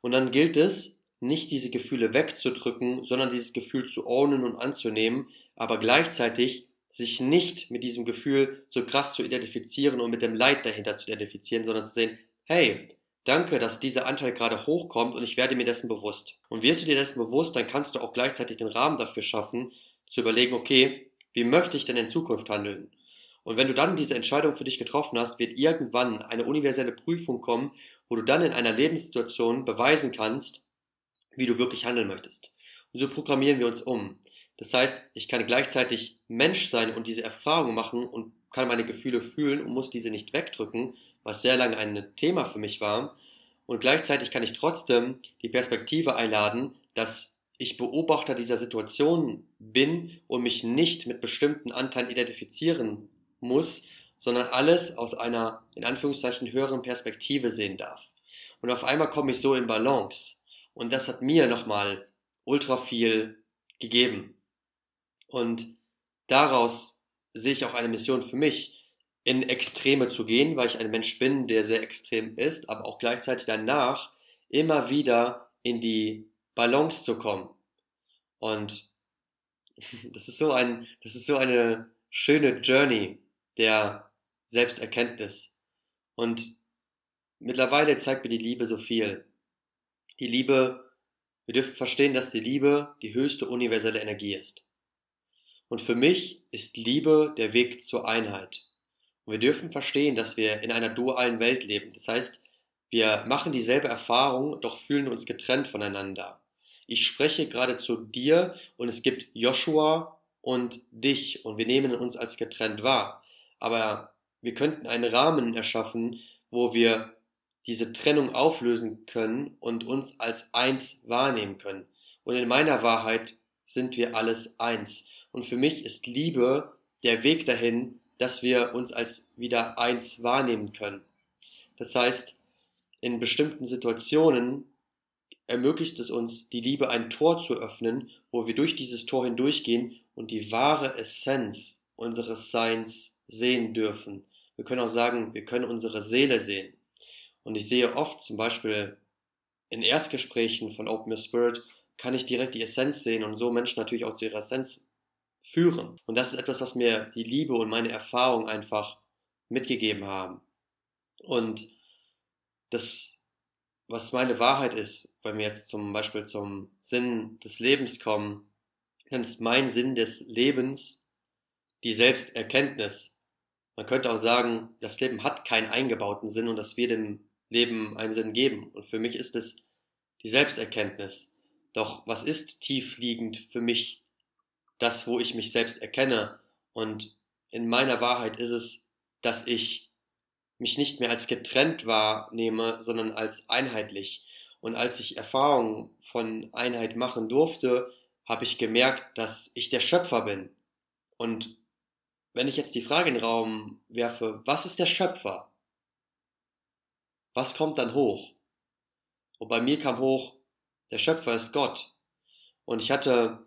Und dann gilt es, nicht diese Gefühle wegzudrücken, sondern dieses Gefühl zu ownen und anzunehmen, aber gleichzeitig sich nicht mit diesem Gefühl so krass zu identifizieren und mit dem Leid dahinter zu identifizieren, sondern zu sehen, hey, danke, dass dieser Anteil gerade hochkommt und ich werde mir dessen bewusst. Und wirst du dir dessen bewusst, dann kannst du auch gleichzeitig den Rahmen dafür schaffen, zu überlegen, okay, wie möchte ich denn in Zukunft handeln? Und wenn du dann diese Entscheidung für dich getroffen hast, wird irgendwann eine universelle Prüfung kommen, wo du dann in einer Lebenssituation beweisen kannst, wie du wirklich handeln möchtest. Und so programmieren wir uns um. Das heißt, ich kann gleichzeitig Mensch sein und diese Erfahrung machen und kann meine Gefühle fühlen und muss diese nicht wegdrücken, was sehr lange ein Thema für mich war. Und gleichzeitig kann ich trotzdem die Perspektive einladen, dass ich Beobachter dieser Situation bin und mich nicht mit bestimmten Anteilen identifizieren muss, sondern alles aus einer in Anführungszeichen höheren Perspektive sehen darf. Und auf einmal komme ich so in Balance. Und das hat mir nochmal ultra viel gegeben. Und daraus sehe ich auch eine Mission für mich, in Extreme zu gehen, weil ich ein Mensch bin, der sehr extrem ist, aber auch gleichzeitig danach immer wieder in die Balance zu kommen. Und *laughs* das ist so ein, das ist so eine schöne Journey der Selbsterkenntnis. Und mittlerweile zeigt mir die Liebe so viel. Die Liebe, wir dürfen verstehen, dass die Liebe die höchste universelle Energie ist. Und für mich ist Liebe der Weg zur Einheit. Und wir dürfen verstehen, dass wir in einer dualen Welt leben. Das heißt, wir machen dieselbe Erfahrung, doch fühlen uns getrennt voneinander. Ich spreche gerade zu dir und es gibt Joshua und dich und wir nehmen uns als getrennt wahr. Aber wir könnten einen Rahmen erschaffen, wo wir diese Trennung auflösen können und uns als eins wahrnehmen können. Und in meiner Wahrheit sind wir alles eins. Und für mich ist Liebe der Weg dahin, dass wir uns als wieder eins wahrnehmen können. Das heißt, in bestimmten Situationen ermöglicht es uns, die Liebe ein Tor zu öffnen, wo wir durch dieses Tor hindurchgehen und die wahre Essenz unseres Seins sehen dürfen. Wir können auch sagen, wir können unsere Seele sehen. Und ich sehe oft zum Beispiel in Erstgesprächen von Open Your Spirit, kann ich direkt die Essenz sehen und so Menschen natürlich auch zu ihrer Essenz führen. Und das ist etwas, was mir die Liebe und meine Erfahrung einfach mitgegeben haben. Und das, was meine Wahrheit ist, wenn wir jetzt zum Beispiel zum Sinn des Lebens kommen, dann ist mein Sinn des Lebens die Selbsterkenntnis. Man könnte auch sagen, das Leben hat keinen eingebauten Sinn und dass wir dem Leben einen Sinn geben. Und für mich ist es die Selbsterkenntnis. Doch was ist tiefliegend für mich das, wo ich mich selbst erkenne? Und in meiner Wahrheit ist es, dass ich mich nicht mehr als getrennt wahrnehme, sondern als einheitlich. Und als ich Erfahrungen von Einheit machen durfte, habe ich gemerkt, dass ich der Schöpfer bin. Und wenn ich jetzt die Frage in den Raum werfe, was ist der Schöpfer? Was kommt dann hoch? Und bei mir kam hoch, der Schöpfer ist Gott. Und ich hatte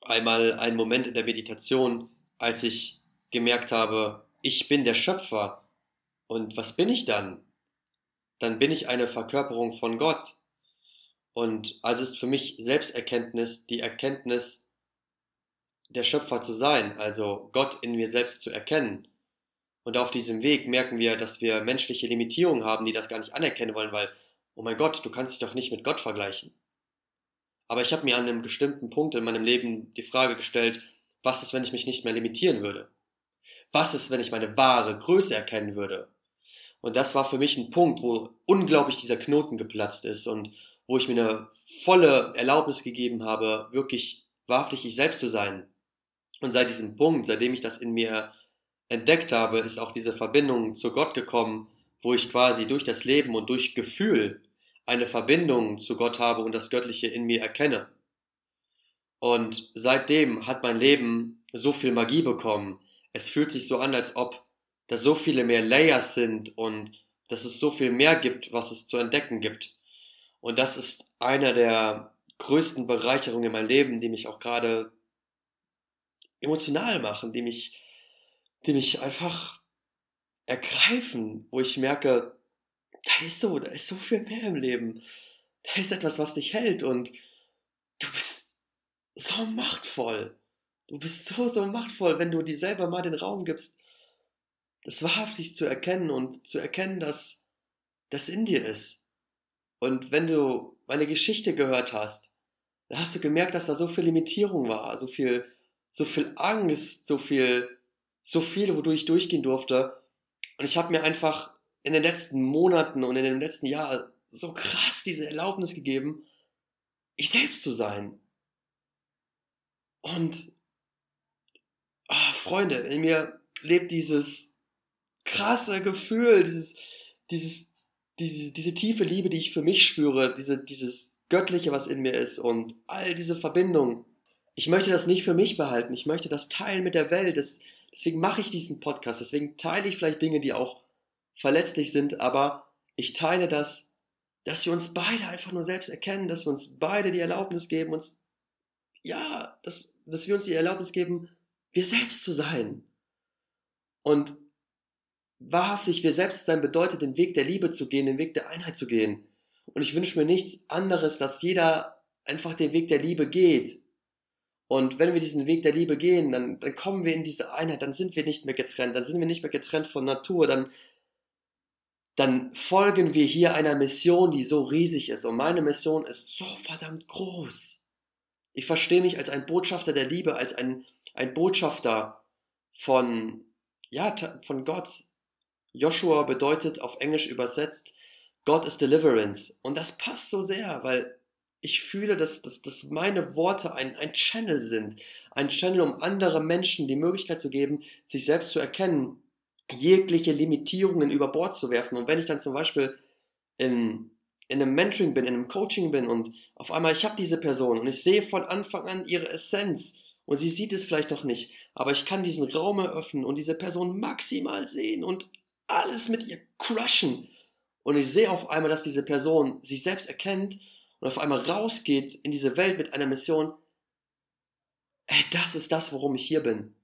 einmal einen Moment in der Meditation, als ich gemerkt habe, ich bin der Schöpfer. Und was bin ich dann? Dann bin ich eine Verkörperung von Gott. Und also ist für mich Selbsterkenntnis die Erkenntnis, der Schöpfer zu sein, also Gott in mir selbst zu erkennen. Und auf diesem Weg merken wir, dass wir menschliche Limitierungen haben, die das gar nicht anerkennen wollen, weil, oh mein Gott, du kannst dich doch nicht mit Gott vergleichen. Aber ich habe mir an einem bestimmten Punkt in meinem Leben die Frage gestellt, was ist, wenn ich mich nicht mehr limitieren würde? Was ist, wenn ich meine wahre Größe erkennen würde? Und das war für mich ein Punkt, wo unglaublich dieser Knoten geplatzt ist und wo ich mir eine volle Erlaubnis gegeben habe, wirklich wahrhaftig ich selbst zu sein. Und seit diesem Punkt, seitdem ich das in mir entdeckt habe, ist auch diese Verbindung zu Gott gekommen, wo ich quasi durch das Leben und durch Gefühl eine Verbindung zu Gott habe und das Göttliche in mir erkenne. Und seitdem hat mein Leben so viel Magie bekommen. Es fühlt sich so an, als ob da so viele mehr Layers sind und dass es so viel mehr gibt, was es zu entdecken gibt. Und das ist einer der größten Bereicherungen in meinem Leben, die mich auch gerade emotional machen, die mich, die mich einfach ergreifen, wo ich merke, da ist so, da ist so viel mehr im Leben. Da ist etwas, was dich hält und du bist so machtvoll. Du bist so, so machtvoll, wenn du dir selber mal den Raum gibst, das wahrhaftig zu erkennen und zu erkennen, dass das in dir ist. Und wenn du meine Geschichte gehört hast, dann hast du gemerkt, dass da so viel Limitierung war, so viel, so viel Angst, so viel, so viel, wodurch ich durchgehen durfte. Und ich habe mir einfach in den letzten Monaten und in dem letzten Jahr so krass diese Erlaubnis gegeben, ich selbst zu sein. Und oh, Freunde, in mir lebt dieses krasse Gefühl, dieses, dieses, diese, diese tiefe Liebe, die ich für mich spüre, diese, dieses Göttliche, was in mir ist und all diese Verbindungen. Ich möchte das nicht für mich behalten, ich möchte das teilen mit der Welt. Das, deswegen mache ich diesen Podcast, deswegen teile ich vielleicht Dinge, die auch verletzlich sind, aber ich teile das, dass wir uns beide einfach nur selbst erkennen, dass wir uns beide die Erlaubnis geben, uns, ja, dass, dass wir uns die Erlaubnis geben, wir selbst zu sein. Und wahrhaftig wir selbst zu sein bedeutet, den Weg der Liebe zu gehen, den Weg der Einheit zu gehen. Und ich wünsche mir nichts anderes, dass jeder einfach den Weg der Liebe geht. Und wenn wir diesen Weg der Liebe gehen, dann, dann kommen wir in diese Einheit, dann sind wir nicht mehr getrennt, dann sind wir nicht mehr getrennt von Natur, dann, dann folgen wir hier einer Mission, die so riesig ist. Und meine Mission ist so verdammt groß. Ich verstehe mich als ein Botschafter der Liebe, als ein, ein Botschafter von, ja, von Gott. Joshua bedeutet auf Englisch übersetzt, God is Deliverance. Und das passt so sehr, weil ich fühle, dass, dass, dass meine Worte ein, ein Channel sind. Ein Channel, um anderen Menschen die Möglichkeit zu geben, sich selbst zu erkennen jegliche Limitierungen über Bord zu werfen. Und wenn ich dann zum Beispiel in, in einem Mentoring bin, in einem Coaching bin und auf einmal ich habe diese Person und ich sehe von Anfang an ihre Essenz Und sie sieht es vielleicht noch nicht, aber ich kann diesen Raum eröffnen und diese Person maximal sehen und alles mit ihr crushen. Und ich sehe auf einmal, dass diese Person sich selbst erkennt und auf einmal rausgeht in diese Welt mit einer Mission. Ey, das ist das, worum ich hier bin.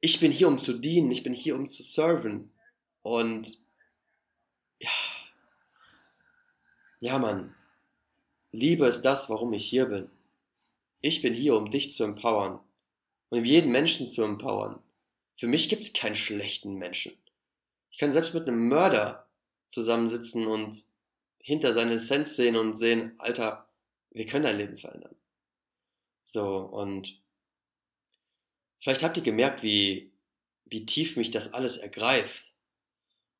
Ich bin hier, um zu dienen, ich bin hier, um zu serven. Und ja, ja, Mann, Liebe ist das, warum ich hier bin. Ich bin hier, um dich zu empowern und um jeden Menschen zu empowern. Für mich gibt es keinen schlechten Menschen. Ich kann selbst mit einem Mörder zusammensitzen und hinter seine Essenz sehen und sehen, Alter, wir können dein Leben verändern. So, und vielleicht habt ihr gemerkt, wie, wie tief mich das alles ergreift.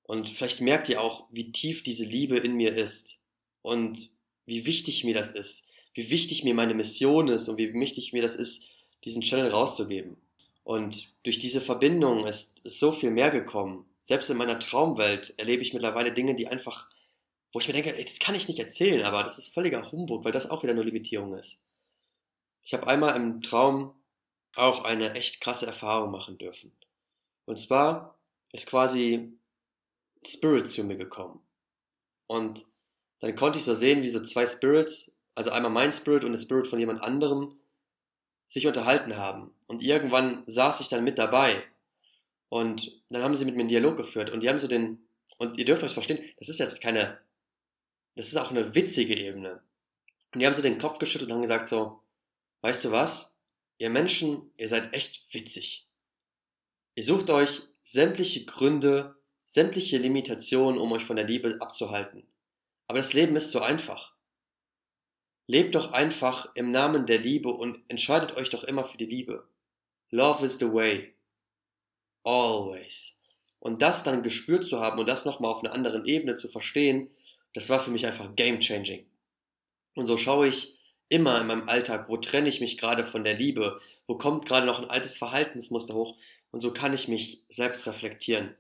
Und vielleicht merkt ihr auch, wie tief diese Liebe in mir ist. Und wie wichtig mir das ist. Wie wichtig mir meine Mission ist und wie wichtig mir das ist, diesen Channel rauszugeben. Und durch diese Verbindung ist, ist so viel mehr gekommen. Selbst in meiner Traumwelt erlebe ich mittlerweile Dinge, die einfach wo ich mir denke, das kann ich nicht erzählen, aber das ist völliger Humbug, weil das auch wieder nur Limitierung ist. Ich habe einmal im Traum auch eine echt krasse Erfahrung machen dürfen. Und zwar ist quasi Spirit zu mir gekommen. Und dann konnte ich so sehen, wie so zwei Spirits, also einmal mein Spirit und der Spirit von jemand anderem, sich unterhalten haben. Und irgendwann saß ich dann mit dabei. Und dann haben sie mit mir einen Dialog geführt. Und die haben so den, und ihr dürft euch verstehen, das ist jetzt keine das ist auch eine witzige Ebene. Und die haben so den Kopf geschüttelt und haben gesagt so, weißt du was? Ihr Menschen, ihr seid echt witzig. Ihr sucht euch sämtliche Gründe, sämtliche Limitationen, um euch von der Liebe abzuhalten. Aber das Leben ist so einfach. Lebt doch einfach im Namen der Liebe und entscheidet euch doch immer für die Liebe. Love is the way. Always. Und das dann gespürt zu haben und das nochmal auf einer anderen Ebene zu verstehen, das war für mich einfach game changing. Und so schaue ich immer in meinem Alltag, wo trenne ich mich gerade von der Liebe, wo kommt gerade noch ein altes Verhaltensmuster hoch und so kann ich mich selbst reflektieren.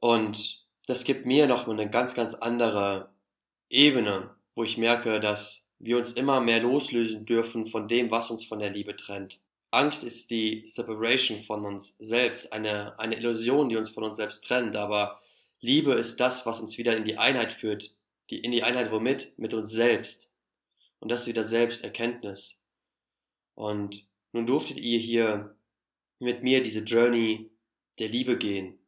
Und das gibt mir noch eine ganz, ganz andere Ebene, wo ich merke, dass wir uns immer mehr loslösen dürfen von dem, was uns von der Liebe trennt. Angst ist die Separation von uns selbst, eine, eine Illusion, die uns von uns selbst trennt, aber Liebe ist das, was uns wieder in die Einheit führt, die, in die Einheit womit? Mit uns selbst. Und das ist wieder Selbsterkenntnis. Und nun durftet ihr hier mit mir diese Journey der Liebe gehen.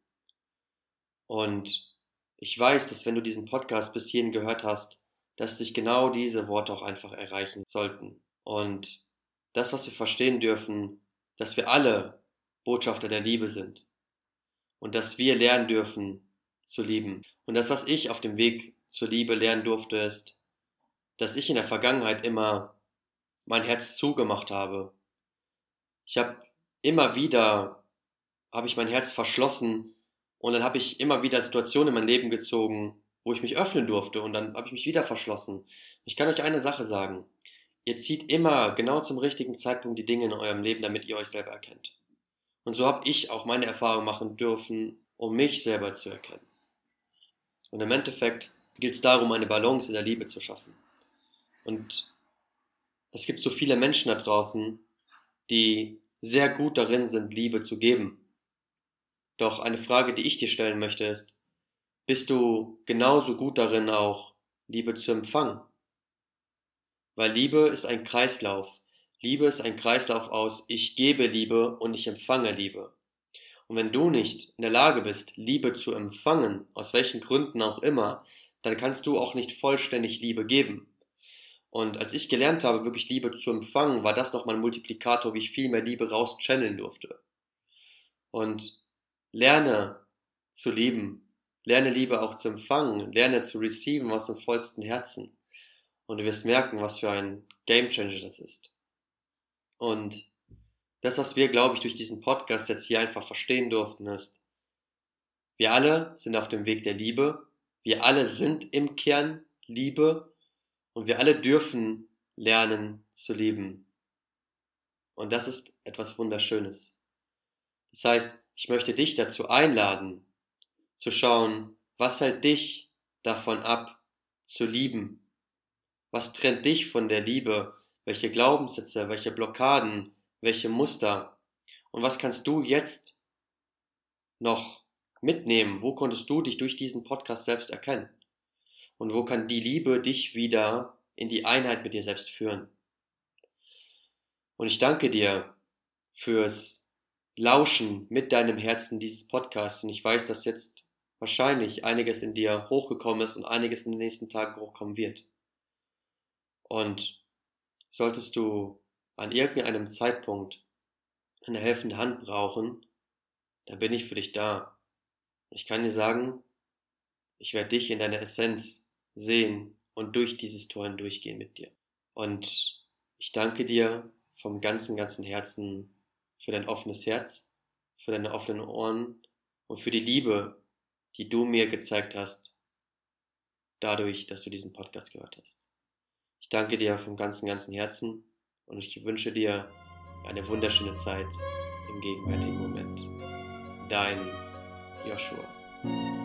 Und ich weiß, dass wenn du diesen Podcast bis hierhin gehört hast, dass dich genau diese Worte auch einfach erreichen sollten. Und das, was wir verstehen dürfen, dass wir alle Botschafter der Liebe sind. Und dass wir lernen dürfen zu lieben. Und das, was ich auf dem Weg zur Liebe lernen durfte, ist, dass ich in der Vergangenheit immer mein Herz zugemacht habe. Ich habe immer wieder, habe ich mein Herz verschlossen und dann habe ich immer wieder Situationen in mein Leben gezogen, wo ich mich öffnen durfte und dann habe ich mich wieder verschlossen. Ich kann euch eine Sache sagen. Ihr zieht immer genau zum richtigen Zeitpunkt die Dinge in eurem Leben, damit ihr euch selber erkennt. Und so habe ich auch meine Erfahrung machen dürfen, um mich selber zu erkennen. Und im Endeffekt gilt es darum, eine Balance in der Liebe zu schaffen. Und es gibt so viele Menschen da draußen, die sehr gut darin sind, Liebe zu geben. Doch eine Frage, die ich dir stellen möchte, ist, bist du genauso gut darin auch, Liebe zu empfangen? Weil Liebe ist ein Kreislauf. Liebe ist ein Kreislauf aus ich gebe Liebe und ich empfange Liebe. Und wenn du nicht in der Lage bist, Liebe zu empfangen, aus welchen Gründen auch immer, dann kannst du auch nicht vollständig Liebe geben. Und als ich gelernt habe, wirklich Liebe zu empfangen, war das nochmal ein Multiplikator, wie ich viel mehr Liebe rauschanneln durfte. Und lerne zu lieben. Lerne Liebe auch zu empfangen. Lerne zu receiven aus dem vollsten Herzen. Und du wirst merken, was für ein Game Changer das ist. Und das, was wir, glaube ich, durch diesen Podcast jetzt hier einfach verstehen durften, ist, wir alle sind auf dem Weg der Liebe wir alle sind im Kern Liebe und wir alle dürfen lernen zu lieben. Und das ist etwas Wunderschönes. Das heißt, ich möchte dich dazu einladen, zu schauen, was hält dich davon ab, zu lieben? Was trennt dich von der Liebe? Welche Glaubenssätze, welche Blockaden welche Muster und was kannst du jetzt noch mitnehmen? Wo konntest du dich durch diesen Podcast selbst erkennen? Und wo kann die Liebe dich wieder in die Einheit mit dir selbst führen? Und ich danke dir fürs Lauschen mit deinem Herzen dieses Podcasts. Und ich weiß, dass jetzt wahrscheinlich einiges in dir hochgekommen ist und einiges in den nächsten Tagen hochkommen wird. Und solltest du an irgendeinem Zeitpunkt eine helfende Hand brauchen, dann bin ich für dich da. Ich kann dir sagen, ich werde dich in deiner Essenz sehen und durch dieses Tor hindurchgehen mit dir. Und ich danke dir vom ganzen, ganzen Herzen für dein offenes Herz, für deine offenen Ohren und für die Liebe, die du mir gezeigt hast, dadurch, dass du diesen Podcast gehört hast. Ich danke dir vom ganzen, ganzen Herzen und ich wünsche dir eine wunderschöne Zeit im gegenwärtigen Moment. Dein Joshua.